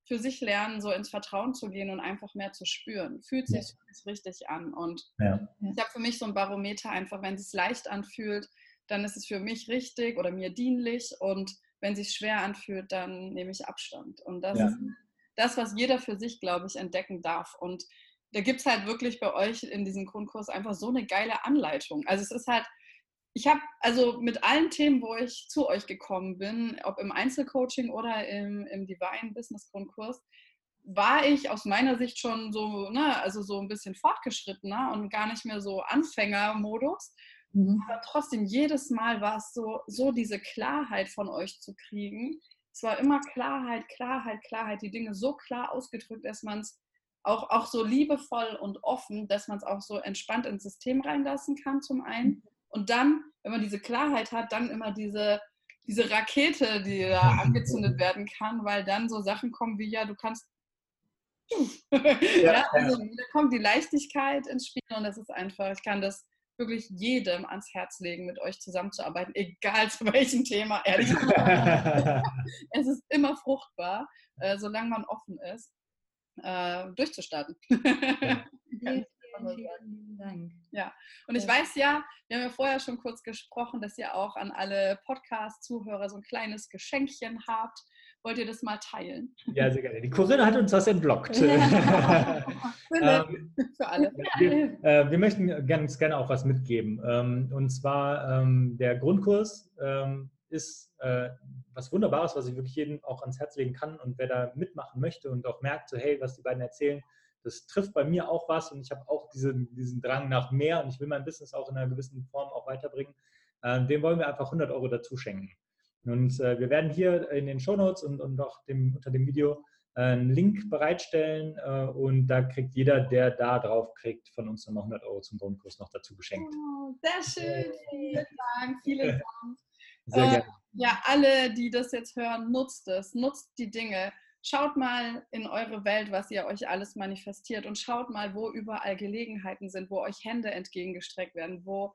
für sich lernen, so ins Vertrauen zu gehen und einfach mehr zu spüren. Fühlt sich ja. richtig an. Und ja. ich habe für mich so ein Barometer einfach, wenn es sich leicht anfühlt, dann ist es für mich richtig oder mir dienlich. Und wenn es sich schwer anfühlt, dann nehme ich Abstand. Und das ja. ist das, was jeder für sich, glaube ich, entdecken darf. Und da gibt es halt wirklich bei euch in diesem Grundkurs einfach so eine geile Anleitung. Also es ist halt, ich habe also mit allen Themen, wo ich zu euch gekommen bin, ob im Einzelcoaching oder im, im Divine Business Grundkurs, war ich aus meiner Sicht schon so, ne, also so ein bisschen fortgeschrittener und gar nicht mehr so Anfängermodus. Mhm. Aber trotzdem, jedes Mal war es so, so diese Klarheit von euch zu kriegen, es war immer Klarheit, Klarheit, Klarheit, die Dinge so klar ausgedrückt, dass man es auch, auch so liebevoll und offen, dass man es auch so entspannt ins System reinlassen kann zum einen. Und dann, wenn man diese Klarheit hat, dann immer diese, diese Rakete, die da angezündet werden kann, weil dann so Sachen kommen wie, ja, du kannst ja, also da kommt die Leichtigkeit ins Spiel und das ist einfach, ich kann das wirklich jedem ans Herz legen, mit euch zusammenzuarbeiten, egal zu welchem Thema, ehrlich gesagt. es ist immer fruchtbar, äh, solange man offen ist, äh, durchzustarten. Ja. Vielen Dank. Ja, und ich weiß ja, wir haben ja vorher schon kurz gesprochen, dass ihr auch an alle Podcast-Zuhörer so ein kleines Geschenkchen habt. Wollt ihr das mal teilen? Ja, sehr gerne. Die Corinna hat uns das entblockt. Ja. ähm, Für alle. Wir, äh, wir möchten ganz gerne auch was mitgeben. Ähm, und zwar ähm, der Grundkurs ist äh, was Wunderbares, was ich wirklich jedem auch ans Herz legen kann. Und wer da mitmachen möchte und auch merkt, so hey, was die beiden erzählen, das trifft bei mir auch was und ich habe auch diesen, diesen Drang nach mehr und ich will mein Business auch in einer gewissen Form auch weiterbringen. Äh, dem wollen wir einfach 100 Euro dazu schenken. Und äh, wir werden hier in den Shownotes und, und auch dem, unter dem Video äh, einen Link bereitstellen äh, und da kriegt jeder, der da drauf kriegt, von uns nochmal 100 Euro zum Grundkurs noch dazu geschenkt. Oh, sehr schön, vielen Dank, vielen Dank. Sehr äh, gerne. Ja, alle, die das jetzt hören, nutzt es, nutzt die Dinge. Schaut mal in eure Welt, was ihr euch alles manifestiert und schaut mal, wo überall Gelegenheiten sind, wo euch Hände entgegengestreckt werden, wo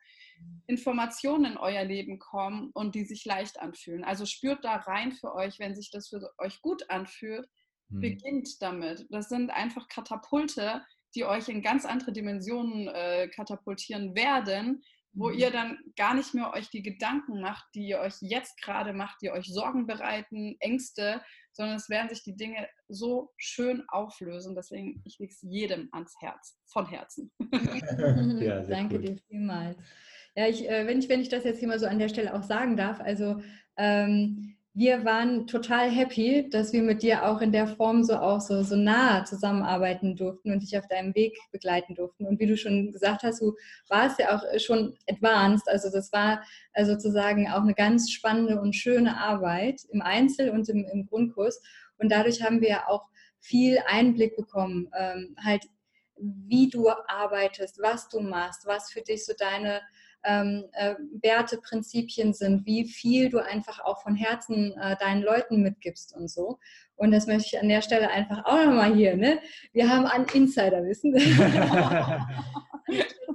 Informationen in euer Leben kommen und die sich leicht anfühlen. Also spürt da rein für euch, wenn sich das für euch gut anfühlt, hm. beginnt damit. Das sind einfach Katapulte, die euch in ganz andere Dimensionen äh, katapultieren werden, wo mhm. ihr dann gar nicht mehr euch die Gedanken macht, die ihr euch jetzt gerade macht, die euch Sorgen bereiten, Ängste, sondern es werden sich die Dinge so schön auflösen. Deswegen, ich lege es jedem ans Herz, von Herzen. ja, Danke cool. dir vielmals. Ja, ich, äh, wenn, ich, wenn ich das jetzt hier mal so an der Stelle auch sagen darf, also ähm, wir waren total happy, dass wir mit dir auch in der Form so auch so, so nah zusammenarbeiten durften und dich auf deinem Weg begleiten durften. Und wie du schon gesagt hast, du warst ja auch schon advanced. Also das war äh, sozusagen auch eine ganz spannende und schöne Arbeit im Einzel- und im, im Grundkurs. Und dadurch haben wir ja auch viel Einblick bekommen, ähm, halt wie du arbeitest, was du machst, was für dich so deine ähm, äh, Werte, Prinzipien sind, wie viel du einfach auch von Herzen äh, deinen Leuten mitgibst und so. Und das möchte ich an der Stelle einfach auch nochmal hier, ne? Wir haben an Insiderwissen.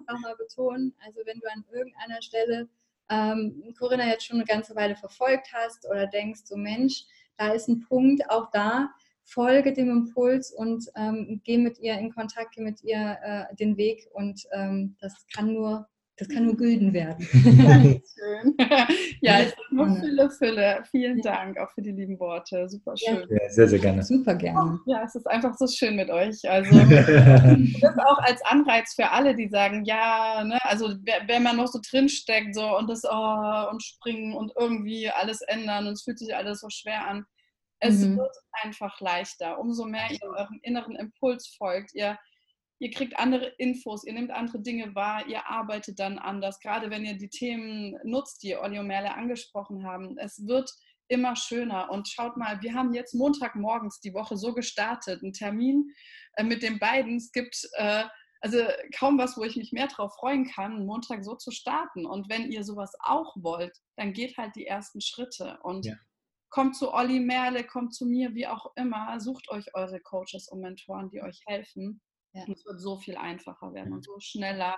nochmal betonen, also wenn du an irgendeiner Stelle ähm, Corinna jetzt schon eine ganze Weile verfolgt hast oder denkst, so Mensch, da ist ein Punkt, auch da, folge dem Impuls und ähm, geh mit ihr in Kontakt, geh mit ihr äh, den Weg und ähm, das kann nur das kann nur Gülden werden. schön. ja, es ist nur Fülle, Fülle. Vielen ja. Dank auch für die lieben Worte. Super schön. Ja, sehr, sehr gerne. Super gerne. Ja, es ist einfach so schön mit euch. Also das auch als Anreiz für alle, die sagen, ja, ne, also wenn man noch so drinsteckt so und das oh, und springen und irgendwie alles ändern und es fühlt sich alles so schwer an. Es mhm. wird einfach leichter. Umso mehr ihr euren inneren Impuls folgt, ihr ihr kriegt andere Infos, ihr nehmt andere Dinge wahr, ihr arbeitet dann anders. Gerade wenn ihr die Themen nutzt, die Olli und Merle angesprochen haben. Es wird immer schöner. Und schaut mal, wir haben jetzt Montagmorgens die Woche so gestartet, einen Termin äh, mit den beiden. Es gibt äh, also kaum was, wo ich mich mehr darauf freuen kann, Montag so zu starten. Und wenn ihr sowas auch wollt, dann geht halt die ersten Schritte und ja. kommt zu Olli Merle, kommt zu mir, wie auch immer. Sucht euch eure Coaches und Mentoren, die euch helfen. Ja. Und es wird so viel einfacher werden und so schneller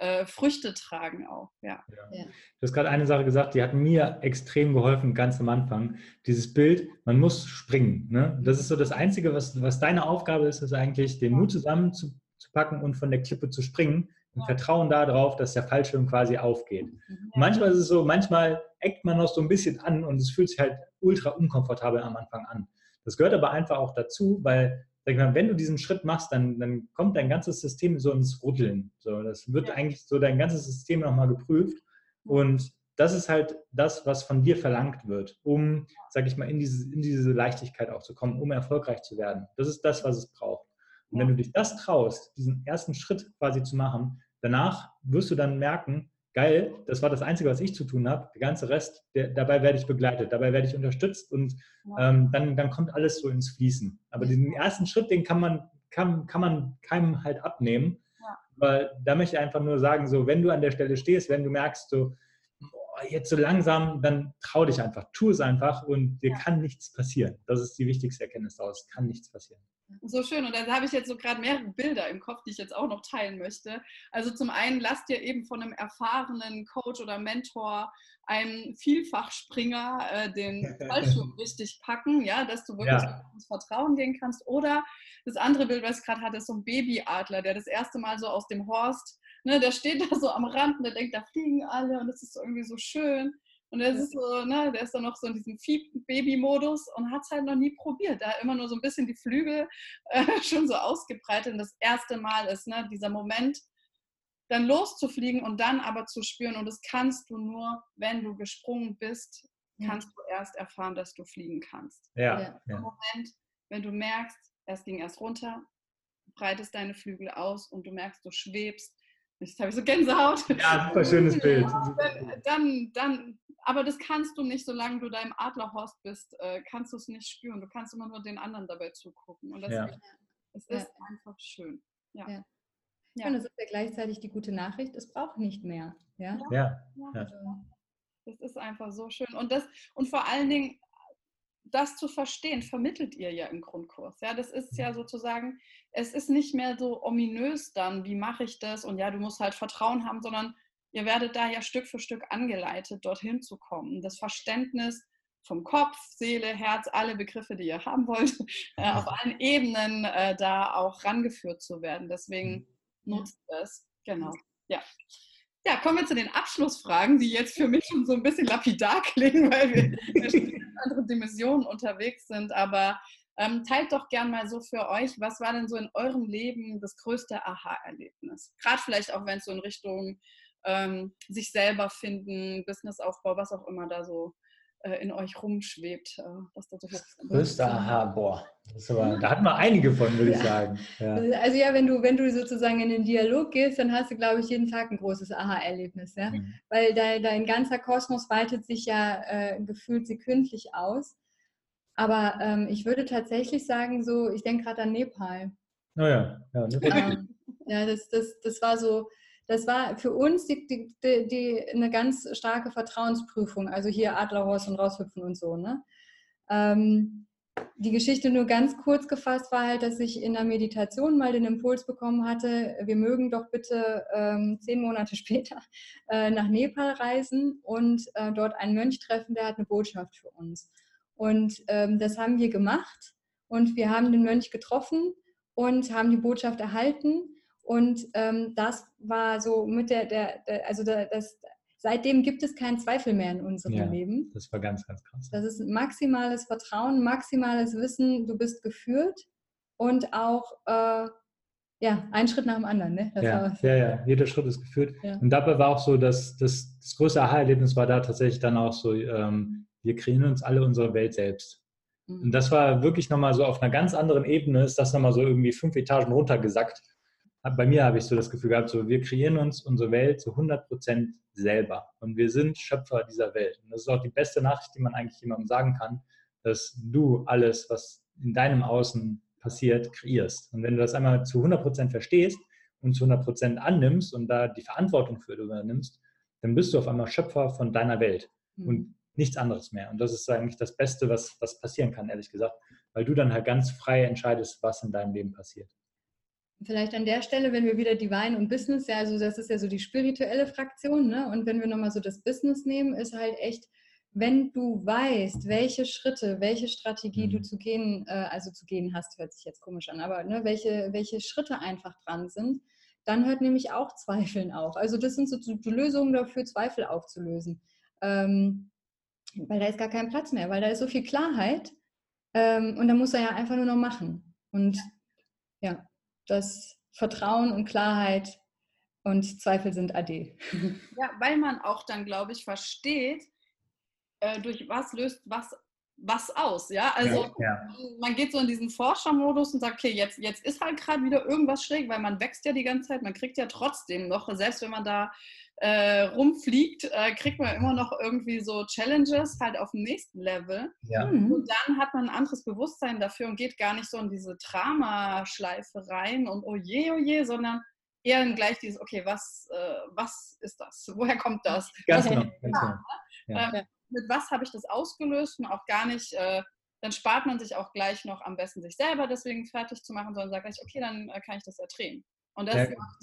äh, Früchte tragen auch. Ja. ja. Du hast gerade eine Sache gesagt, die hat mir extrem geholfen, ganz am Anfang. Dieses Bild, man muss springen. Ne? Das ist so das Einzige, was, was deine Aufgabe ist, ist eigentlich, den Mut zusammenzupacken und von der Klippe zu springen. Und Vertrauen darauf, dass der Fallschirm quasi aufgeht. Mhm. Manchmal ist es so, manchmal eckt man noch so ein bisschen an und es fühlt sich halt ultra unkomfortabel am Anfang an. Das gehört aber einfach auch dazu, weil sag ich mal, wenn du diesen Schritt machst, dann, dann kommt dein ganzes System so ins Ruddeln. So, das wird ja. eigentlich so dein ganzes System nochmal geprüft. Und das ist halt das, was von dir verlangt wird, um, sag ich mal, in diese, in diese Leichtigkeit auch zu kommen, um erfolgreich zu werden. Das ist das, was es braucht. Und wenn du dich das traust, diesen ersten Schritt quasi zu machen, danach wirst du dann merken, geil, das war das Einzige, was ich zu tun habe. Der ganze Rest, der, dabei werde ich begleitet, dabei werde ich unterstützt und ähm, dann, dann kommt alles so ins Fließen. Aber diesen ersten Schritt, den kann man, kann, kann man keinem halt abnehmen. Aber da möchte ich einfach nur sagen, so, wenn du an der Stelle stehst, wenn du merkst, so, boah, jetzt so langsam, dann trau dich einfach, tu es einfach und dir ja. kann nichts passieren. Das ist die wichtigste Erkenntnis daraus, kann nichts passieren. So schön. Und da habe ich jetzt so gerade mehrere Bilder im Kopf, die ich jetzt auch noch teilen möchte. Also zum einen lasst dir eben von einem erfahrenen Coach oder Mentor, einem Vielfachspringer, äh, den Fallschirm richtig packen, ja, dass du wirklich ja. ins Vertrauen gehen kannst. Oder das andere Bild, was ich gerade hatte, ist so ein Babyadler, der das erste Mal so aus dem Horst, ne, der steht da so am Rand und der denkt, da fliegen alle und das ist irgendwie so schön. Und der ist so, ne, der ist dann noch so in diesem Baby-Modus und hat es halt noch nie probiert. Da immer nur so ein bisschen die Flügel äh, schon so ausgebreitet. Und das erste Mal ist ne, dieser Moment, dann loszufliegen und dann aber zu spüren. Und das kannst du nur, wenn du gesprungen bist, kannst du erst erfahren, dass du fliegen kannst. Ja. Im Moment, wenn du merkst, es ging erst runter, breitest deine Flügel aus und du merkst, du schwebst. Jetzt habe ich so Gänsehaut. Ja, super schönes Bild. Dann, dann, aber das kannst du nicht, solange du da im Adlerhorst bist, äh, kannst du es nicht spüren. Du kannst immer nur den anderen dabei zugucken. Und das ja. ist, es ist ja. einfach schön. Ja. ja. Ja. Und das ist ja gleichzeitig die gute Nachricht, es braucht nicht mehr. Ja. ja. ja. Also, das ist einfach so schön. Und das, und vor allen Dingen, das zu verstehen, vermittelt ihr ja im Grundkurs. Ja, das ist ja sozusagen, es ist nicht mehr so ominös dann, wie mache ich das? Und ja, du musst halt Vertrauen haben, sondern ihr werdet da ja Stück für Stück angeleitet, dorthin zu kommen. Das Verständnis vom Kopf, Seele, Herz, alle Begriffe, die ihr haben wollt, äh, auf allen Ebenen äh, da auch rangeführt zu werden. Deswegen mhm nutzt es. Genau. Ja. Ja, kommen wir zu den Abschlussfragen, die jetzt für mich schon so ein bisschen lapidar klingen, weil wir in anderen Dimensionen unterwegs sind. Aber ähm, teilt doch gern mal so für euch, was war denn so in eurem Leben das größte Aha-Erlebnis? Gerade vielleicht auch, wenn es so in Richtung ähm, sich selber finden, Businessaufbau, was auch immer da so äh, in euch rumschwebt, äh, was da so. Größter Aha, boah. Aber, da hatten wir einige von, würde ja. ich sagen. Ja. Also ja, wenn du, wenn du sozusagen in den Dialog gehst, dann hast du, glaube ich, jeden Tag ein großes Aha-Erlebnis. Ja? Mhm. Weil dein, dein ganzer Kosmos weitet sich ja äh, gefühlt sekündlich aus. Aber ähm, ich würde tatsächlich sagen, so, ich denke gerade an Nepal. Oh ja, ja, Nepal. Ähm, ja das, das, das war so, das war für uns die, die, die, eine ganz starke Vertrauensprüfung. Also hier Adlerhorst und raushüpfen und so. Ne? Ähm, die Geschichte nur ganz kurz gefasst war halt, dass ich in der Meditation mal den Impuls bekommen hatte, wir mögen doch bitte ähm, zehn Monate später äh, nach Nepal reisen und äh, dort einen Mönch treffen, der hat eine Botschaft für uns. Und ähm, das haben wir gemacht und wir haben den Mönch getroffen und haben die Botschaft erhalten und ähm, das war so mit der, der, der also der, das, seitdem gibt es keinen Zweifel mehr in unserem ja, Leben. Das war ganz, ganz krass. Das ist maximales Vertrauen, maximales Wissen, du bist geführt und auch äh, ja, ein Schritt nach dem anderen. Ne? Ja, ja, ja, jeder Schritt ist geführt. Ja. Und dabei war auch so, dass das, das größte Aha-Erlebnis war da tatsächlich dann auch so, ähm, wir kreieren uns alle unsere Welt selbst. Mhm. Und das war wirklich nochmal so auf einer ganz anderen Ebene, ist das nochmal so irgendwie fünf Etagen runtergesackt bei mir habe ich so das Gefühl gehabt, so wir kreieren uns unsere Welt zu 100 Prozent selber und wir sind Schöpfer dieser Welt. Und das ist auch die beste Nachricht, die man eigentlich jemandem sagen kann, dass du alles, was in deinem Außen passiert, kreierst. Und wenn du das einmal zu 100 Prozent verstehst und zu 100 Prozent annimmst und da die Verantwortung für übernimmst, dann bist du auf einmal Schöpfer von deiner Welt mhm. und nichts anderes mehr. Und das ist eigentlich das Beste, was, was passieren kann, ehrlich gesagt, weil du dann halt ganz frei entscheidest, was in deinem Leben passiert. Vielleicht an der Stelle, wenn wir wieder Divine und Business, ja, also das ist ja so die spirituelle Fraktion, ne? Und wenn wir nochmal so das Business nehmen, ist halt echt, wenn du weißt, welche Schritte, welche Strategie mhm. du zu gehen, äh, also zu gehen hast, hört sich jetzt komisch an, aber ne, welche, welche Schritte einfach dran sind, dann hört nämlich auch Zweifeln auf. Also das sind so die Lösungen dafür, Zweifel aufzulösen. Ähm, weil da ist gar kein Platz mehr, weil da ist so viel Klarheit ähm, und da muss er ja einfach nur noch machen. Und ja, dass Vertrauen und Klarheit und Zweifel sind AD. Ja, weil man auch dann, glaube ich, versteht, äh, durch was löst was was aus, ja? Also ja, ja. man geht so in diesen Forschermodus und sagt, okay, jetzt, jetzt ist halt gerade wieder irgendwas schräg, weil man wächst ja die ganze Zeit, man kriegt ja trotzdem noch, selbst wenn man da äh, rumfliegt, äh, kriegt man immer noch irgendwie so Challenges halt auf dem nächsten Level. Ja. Mhm. Und dann hat man ein anderes Bewusstsein dafür und geht gar nicht so in diese Dramaschleife rein und oh je, oh je, sondern eher gleich dieses, okay, was, äh, was ist das? Woher kommt das? Ganz was genau. Ganz genau. Ja. Äh, mit was habe ich das ausgelöst und auch gar nicht, äh, dann spart man sich auch gleich noch am besten sich selber deswegen fertig zu machen, sondern sagt gleich, okay, dann äh, kann ich das erträgen. Und das ja. macht,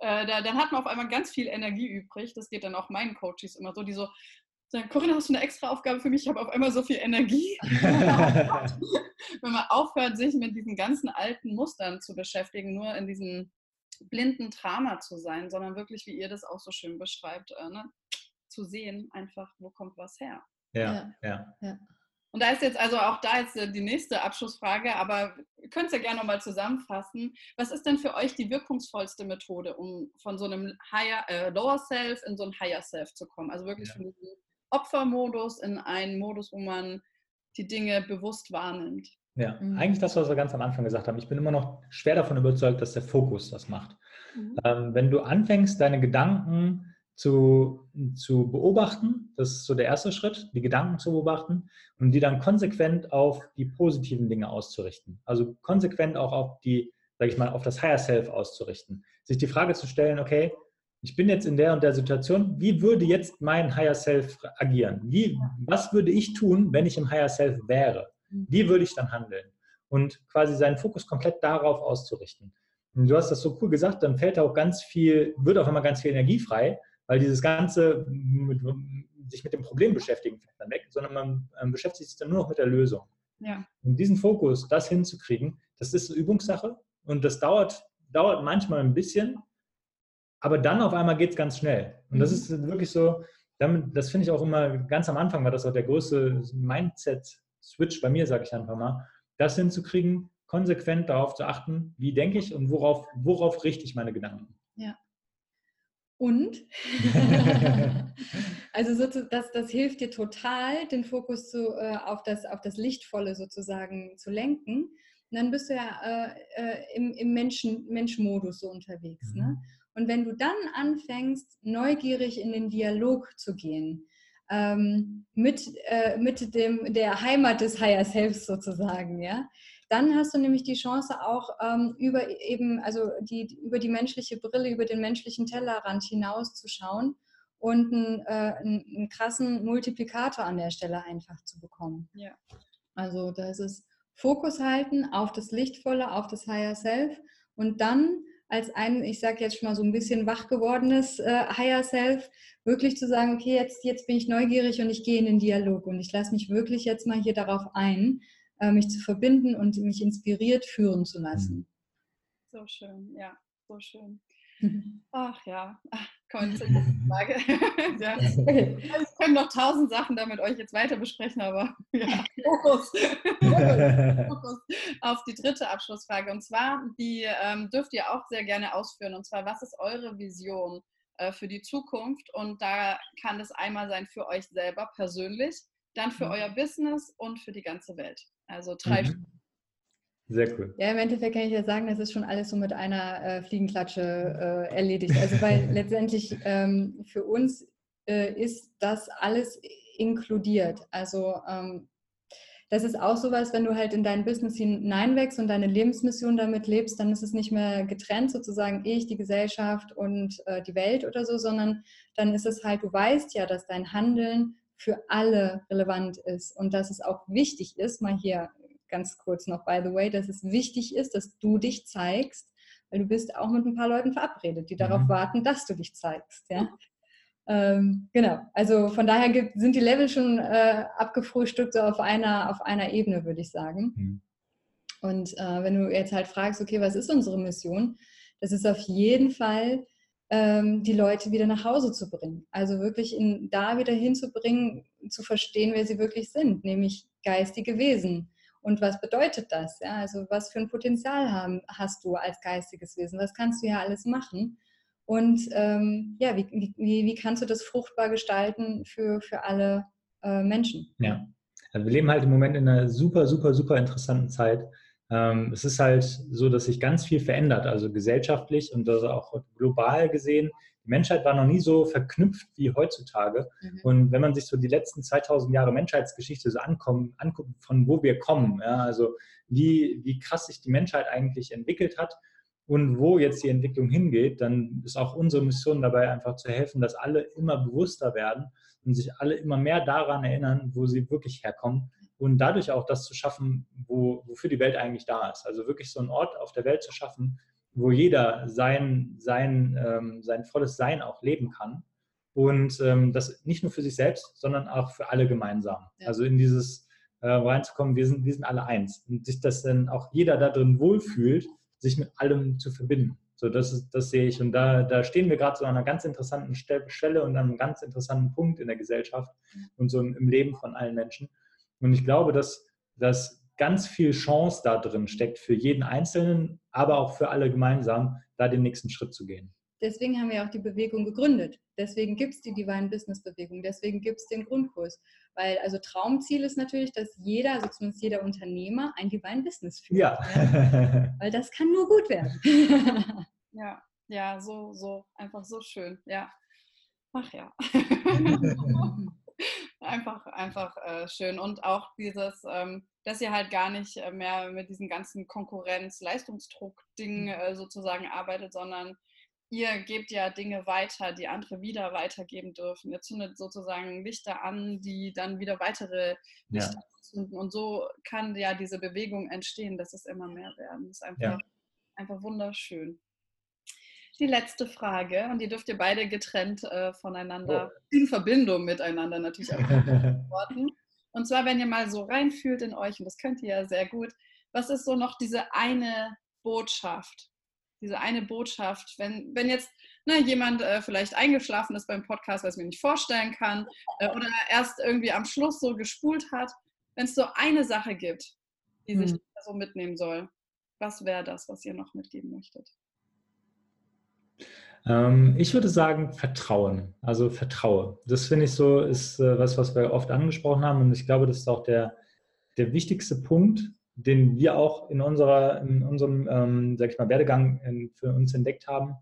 äh, da, dann hat man auf einmal ganz viel Energie übrig. Das geht dann auch meinen Coaches immer so, die so, sagen, Corinna, hast du eine extra Aufgabe für mich? Ich habe auf einmal so viel Energie. Wenn man aufhört, sich mit diesen ganzen alten Mustern zu beschäftigen, nur in diesem blinden Drama zu sein, sondern wirklich, wie ihr das auch so schön beschreibt, äh, ne? zu sehen, einfach, wo kommt was her. Ja, ja. ja. Und da ist jetzt also auch da jetzt die nächste Abschlussfrage, aber ihr könnt es ja gerne nochmal zusammenfassen. Was ist denn für euch die wirkungsvollste Methode, um von so einem higher, äh, Lower Self in so ein Higher Self zu kommen? Also wirklich ja. von diesem Opfermodus in einen Modus, wo man die Dinge bewusst wahrnimmt. Ja, mhm. eigentlich das, was wir ganz am Anfang gesagt haben. Ich bin immer noch schwer davon überzeugt, dass der Fokus das macht. Mhm. Ähm, wenn du anfängst, deine Gedanken zu, zu beobachten, das ist so der erste Schritt, die Gedanken zu beobachten und die dann konsequent auf die positiven Dinge auszurichten. Also konsequent auch auf die, sage ich mal, auf das Higher Self auszurichten. Sich die Frage zu stellen, okay, ich bin jetzt in der und der Situation, wie würde jetzt mein Higher Self agieren? Wie, was würde ich tun, wenn ich im Higher Self wäre? Wie würde ich dann handeln? Und quasi seinen Fokus komplett darauf auszurichten. Und du hast das so cool gesagt, dann fällt auch ganz viel, wird auch immer ganz viel Energie frei, weil dieses Ganze mit, sich mit dem Problem beschäftigen fällt dann weg, sondern man ähm, beschäftigt sich dann nur noch mit der Lösung. Ja. Und diesen Fokus, das hinzukriegen, das ist eine Übungssache und das dauert, dauert manchmal ein bisschen, aber dann auf einmal geht es ganz schnell. Und das mhm. ist wirklich so, damit, das finde ich auch immer, ganz am Anfang war das auch der größte Mindset-Switch bei mir, sage ich einfach mal, das hinzukriegen, konsequent darauf zu achten, wie denke ich und worauf, worauf richte ich meine Gedanken. Ja. Und, also so, das, das hilft dir total, den Fokus zu, äh, auf, das, auf das Lichtvolle sozusagen zu lenken. Und dann bist du ja äh, äh im, im Menschen, Menschmodus so unterwegs. Ne? Mhm. Ne? Und wenn du dann anfängst, neugierig in den Dialog zu gehen, ähm, mit, äh, mit dem, der Heimat des Higher Selfs sozusagen, ja, dann hast du nämlich die Chance auch ähm, über eben, also die, über die menschliche Brille, über den menschlichen Tellerrand hinaus zu schauen und einen, äh, einen, krassen Multiplikator an der Stelle einfach zu bekommen. Ja. Also da ist es Fokus halten auf das Lichtvolle, auf das Higher Self und dann als ein, ich sage jetzt schon mal so ein bisschen wach gewordenes äh, Higher Self, wirklich zu sagen, okay, jetzt, jetzt bin ich neugierig und ich gehe in den Dialog und ich lasse mich wirklich jetzt mal hier darauf ein, mich zu verbinden und mich inspiriert führen zu lassen. So schön, ja, so schön. Ach ja, kommen wir zur nächsten Frage. ja. Also, ich könnte noch tausend Sachen da mit euch jetzt weiter besprechen, aber ja, Fokus. Fokus auf die dritte Abschlussfrage. Und zwar, die ähm, dürft ihr auch sehr gerne ausführen. Und zwar, was ist eure Vision äh, für die Zukunft? Und da kann es einmal sein für euch selber persönlich, dann für mhm. euer Business und für die ganze Welt. Also drei mhm. Sehr cool. Ja, im Endeffekt kann ich ja sagen, das ist schon alles so mit einer äh, Fliegenklatsche äh, erledigt. Also weil letztendlich ähm, für uns äh, ist das alles inkludiert. Also ähm, das ist auch sowas, wenn du halt in dein Business hineinwächst und deine Lebensmission damit lebst, dann ist es nicht mehr getrennt, sozusagen ich, die Gesellschaft und äh, die Welt oder so, sondern dann ist es halt, du weißt ja, dass dein Handeln für alle relevant ist und dass es auch wichtig ist, mal hier ganz kurz noch, by the way, dass es wichtig ist, dass du dich zeigst, weil du bist auch mit ein paar Leuten verabredet, die darauf mhm. warten, dass du dich zeigst. Ja? Ähm, genau, also von daher gibt, sind die Level schon äh, abgefrühstückt, so auf einer, auf einer Ebene, würde ich sagen. Mhm. Und äh, wenn du jetzt halt fragst, okay, was ist unsere Mission? Das ist auf jeden Fall, die Leute wieder nach Hause zu bringen. Also wirklich in, da wieder hinzubringen, zu verstehen, wer sie wirklich sind, nämlich geistige Wesen und was bedeutet das? Ja? Also was für ein Potenzial haben, hast du als geistiges Wesen? Was kannst du ja alles machen? Und ähm, ja, wie, wie, wie kannst du das fruchtbar gestalten für, für alle äh, Menschen? Ja, also wir leben halt im Moment in einer super, super, super interessanten Zeit. Ähm, es ist halt so, dass sich ganz viel verändert, also gesellschaftlich und also auch global gesehen die Menschheit war noch nie so verknüpft wie heutzutage. Mhm. Und wenn man sich so die letzten 2000 Jahre Menschheitsgeschichte so ankommen, anguckt, von wo wir kommen, ja, also wie, wie krass sich die Menschheit eigentlich entwickelt hat und wo jetzt die Entwicklung hingeht, dann ist auch unsere Mission dabei einfach zu helfen, dass alle immer bewusster werden und sich alle immer mehr daran erinnern, wo sie wirklich herkommen und dadurch auch das zu schaffen, wo, wofür die Welt eigentlich da ist. Also wirklich so einen Ort auf der Welt zu schaffen, wo jeder sein, sein, ähm, sein volles Sein auch leben kann. Und ähm, das nicht nur für sich selbst, sondern auch für alle gemeinsam. Ja. Also in dieses äh, reinzukommen, wir sind, wir sind alle eins. Und sich das dann auch jeder da drin wohlfühlt, sich mit allem zu verbinden. So, das, ist, das sehe ich. Und da, da stehen wir gerade so an einer ganz interessanten Stelle und an einem ganz interessanten Punkt in der Gesellschaft und so im Leben von allen Menschen. Und ich glaube, dass, dass ganz viel Chance da drin steckt für jeden Einzelnen, aber auch für alle gemeinsam, da den nächsten Schritt zu gehen. Deswegen haben wir auch die Bewegung gegründet. Deswegen gibt es die Divine Business Bewegung. Deswegen gibt es den Grundkurs. Weil also Traumziel ist natürlich, dass jeder, also zumindest jeder Unternehmer, ein Divine Business führt. Ja. ja? Weil das kann nur gut werden. ja, ja, so, so, einfach so schön. Ja. Ach ja. Einfach, einfach äh, schön. Und auch dieses, ähm, dass ihr halt gar nicht äh, mehr mit diesem ganzen Konkurrenz-Leistungsdruck-Ding mhm. äh, sozusagen arbeitet, sondern ihr gebt ja Dinge weiter, die andere wieder weitergeben dürfen. Ihr zündet sozusagen Lichter an, die dann wieder weitere Lichter ja. zünden. Und so kann ja diese Bewegung entstehen, dass es immer mehr werden. Das ist einfach, ja. einfach wunderschön die letzte Frage und die dürft ihr beide getrennt äh, voneinander, oh. in Verbindung miteinander natürlich auch beantworten. Und zwar, wenn ihr mal so reinfühlt in euch, und das könnt ihr ja sehr gut, was ist so noch diese eine Botschaft? Diese eine Botschaft, wenn, wenn jetzt ne, jemand äh, vielleicht eingeschlafen ist beim Podcast, was ich mir nicht vorstellen kann, äh, oder erst irgendwie am Schluss so gespult hat, wenn es so eine Sache gibt, die sich hm. so mitnehmen soll, was wäre das, was ihr noch mitgeben möchtet? Ähm, ich würde sagen, Vertrauen. Also Vertraue. Das finde ich so, ist äh, was, was wir oft angesprochen haben. Und ich glaube, das ist auch der, der wichtigste Punkt, den wir auch in, unserer, in unserem, ähm, sag ich mal, Werdegang in, für uns entdeckt haben.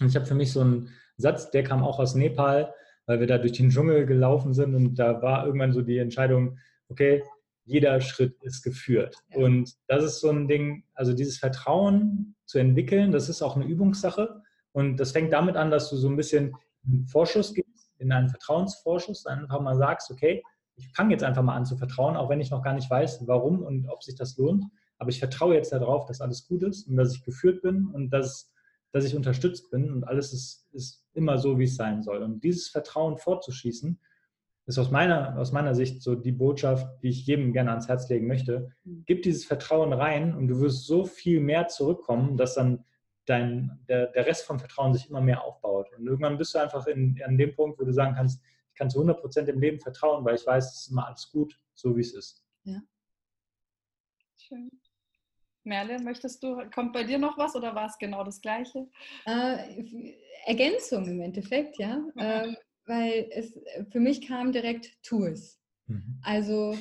Und ich habe für mich so einen Satz, der kam auch aus Nepal, weil wir da durch den Dschungel gelaufen sind und da war irgendwann so die Entscheidung, okay, jeder Schritt ist geführt. Und das ist so ein Ding, also dieses Vertrauen zu entwickeln, das ist auch eine Übungssache. Und das fängt damit an, dass du so ein bisschen einen Vorschuss gibst, in einen Vertrauensvorschuss, dann einfach mal sagst, okay, ich fange jetzt einfach mal an zu vertrauen, auch wenn ich noch gar nicht weiß, warum und ob sich das lohnt. Aber ich vertraue jetzt darauf, dass alles gut ist und dass ich geführt bin und dass, dass ich unterstützt bin und alles ist, ist immer so, wie es sein soll. Und dieses Vertrauen fortzuschießen, ist aus meiner, aus meiner Sicht so die Botschaft, die ich jedem gerne ans Herz legen möchte. Mhm. Gib dieses Vertrauen rein und du wirst so viel mehr zurückkommen, dass dann dein, der, der Rest vom Vertrauen sich immer mehr aufbaut. Und irgendwann bist du einfach in, an dem Punkt, wo du sagen kannst, ich kann zu 100 Prozent im Leben vertrauen, weil ich weiß, es ist immer alles gut, so wie es ist. Ja. Schön. Merle, möchtest du, kommt bei dir noch was oder war es genau das Gleiche? Äh, Ergänzung im Endeffekt, ja. Ähm, weil es für mich kam direkt tu es. Mhm. Also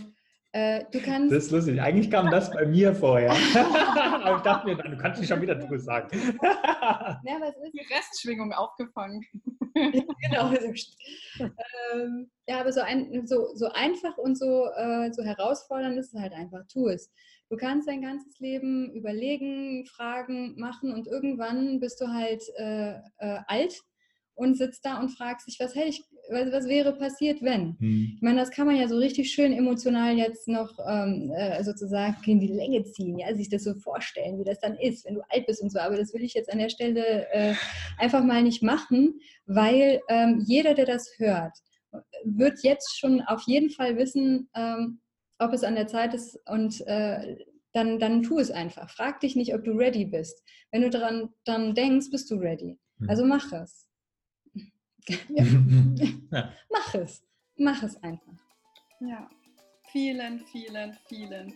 äh, du kannst. Das ist lustig. Eigentlich kam das bei mir vorher. aber ich dachte mir, du kannst nicht schon wieder Truhe sagen. ja, aber es ist die Restschwingung aufgefangen. genau. ähm, ja, aber so, ein, so, so einfach und so, äh, so herausfordernd ist es halt einfach. Tu es. Du kannst dein ganzes Leben überlegen, fragen, machen und irgendwann bist du halt äh, äh alt und sitzt da und fragst dich, was hätte ich, was, was wäre passiert, wenn? Mhm. Ich meine, das kann man ja so richtig schön emotional jetzt noch ähm, äh, sozusagen in die Länge ziehen, ja, sich das so vorstellen, wie das dann ist, wenn du alt bist und so. Aber das will ich jetzt an der Stelle äh, einfach mal nicht machen, weil ähm, jeder, der das hört, wird jetzt schon auf jeden Fall wissen, ähm, ob es an der Zeit ist und äh, dann, dann tu es einfach. Frag dich nicht, ob du ready bist. Wenn du daran, daran denkst, bist du ready. Mhm. Also mach es. ja. Mach es. Mach es einfach. Ja. Vielen, vielen, vielen,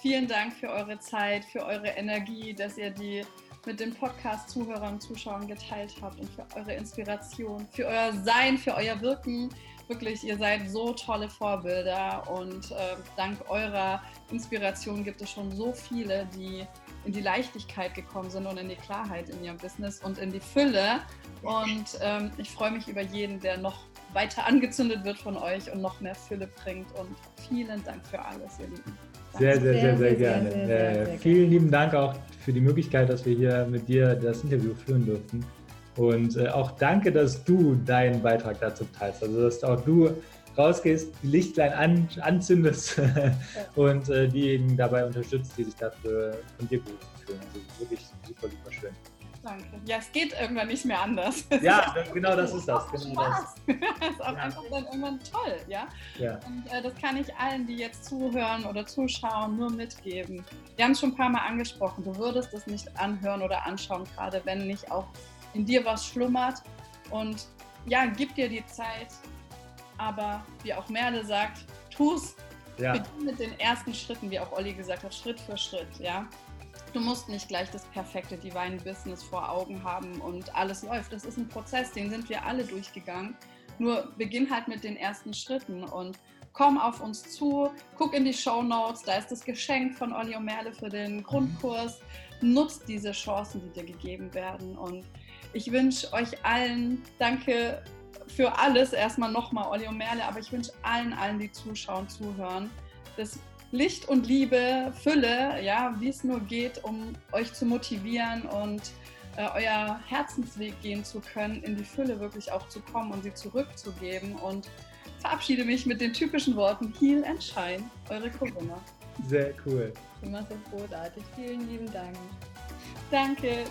vielen Dank für eure Zeit, für eure Energie, dass ihr die mit den Podcast-Zuhörern und Zuschauern geteilt habt und für eure Inspiration, für euer Sein, für euer Wirken. Wirklich, ihr seid so tolle Vorbilder und äh, dank eurer Inspiration gibt es schon so viele, die in die Leichtigkeit gekommen sind und in die Klarheit in ihrem Business und in die Fülle. Und ähm, ich freue mich über jeden, der noch weiter angezündet wird von euch und noch mehr Fülle bringt. Und vielen Dank für alles, ihr Lieben. Sehr, sehr, sehr, sehr, gerne. Sehr, sehr, sehr, vielen lieben Dank auch für die Möglichkeit, dass wir hier mit dir das Interview führen durften. Und äh, auch danke, dass du deinen Beitrag dazu teilst. Also, dass auch du rausgehst, die Lichtlein an, anzündest und äh, diejenigen dabei unterstützt, die sich dafür von dir gut fühlen. Also wirklich super, super schön. Danke. Ja, es geht irgendwann nicht mehr anders. Ja, das, genau das ist das. Genau Spaß. das. ist auch ja. einfach dann irgendwann toll, ja. ja. Und äh, das kann ich allen, die jetzt zuhören oder zuschauen, nur mitgeben. Wir haben es schon ein paar Mal angesprochen. Du würdest es nicht anhören oder anschauen, gerade wenn nicht auch in dir was schlummert. Und ja, gib dir die Zeit. Aber wie auch Merle sagt, tu's. Ja. Beginn mit den ersten Schritten, wie auch Olli gesagt hat, Schritt für Schritt, ja. Du musst nicht gleich das perfekte Divine Business vor Augen haben und alles läuft. Das ist ein Prozess, den sind wir alle durchgegangen. Nur beginn halt mit den ersten Schritten und komm auf uns zu, guck in die Show Notes, da ist das Geschenk von Olli und Merle für den Grundkurs. Nutzt diese Chancen, die dir gegeben werden. Und ich wünsche euch allen, danke für alles, erstmal nochmal Olli und Merle, aber ich wünsche allen, allen, die zuschauen, zuhören, dass Licht und Liebe, Fülle, ja, wie es nur geht, um euch zu motivieren und äh, euer Herzensweg gehen zu können, in die Fülle wirklich auch zu kommen und sie zurückzugeben. Und verabschiede mich mit den typischen Worten Heal and Shine, eure Corinna. Sehr cool. Immer so großartig. Vielen lieben Dank. Danke.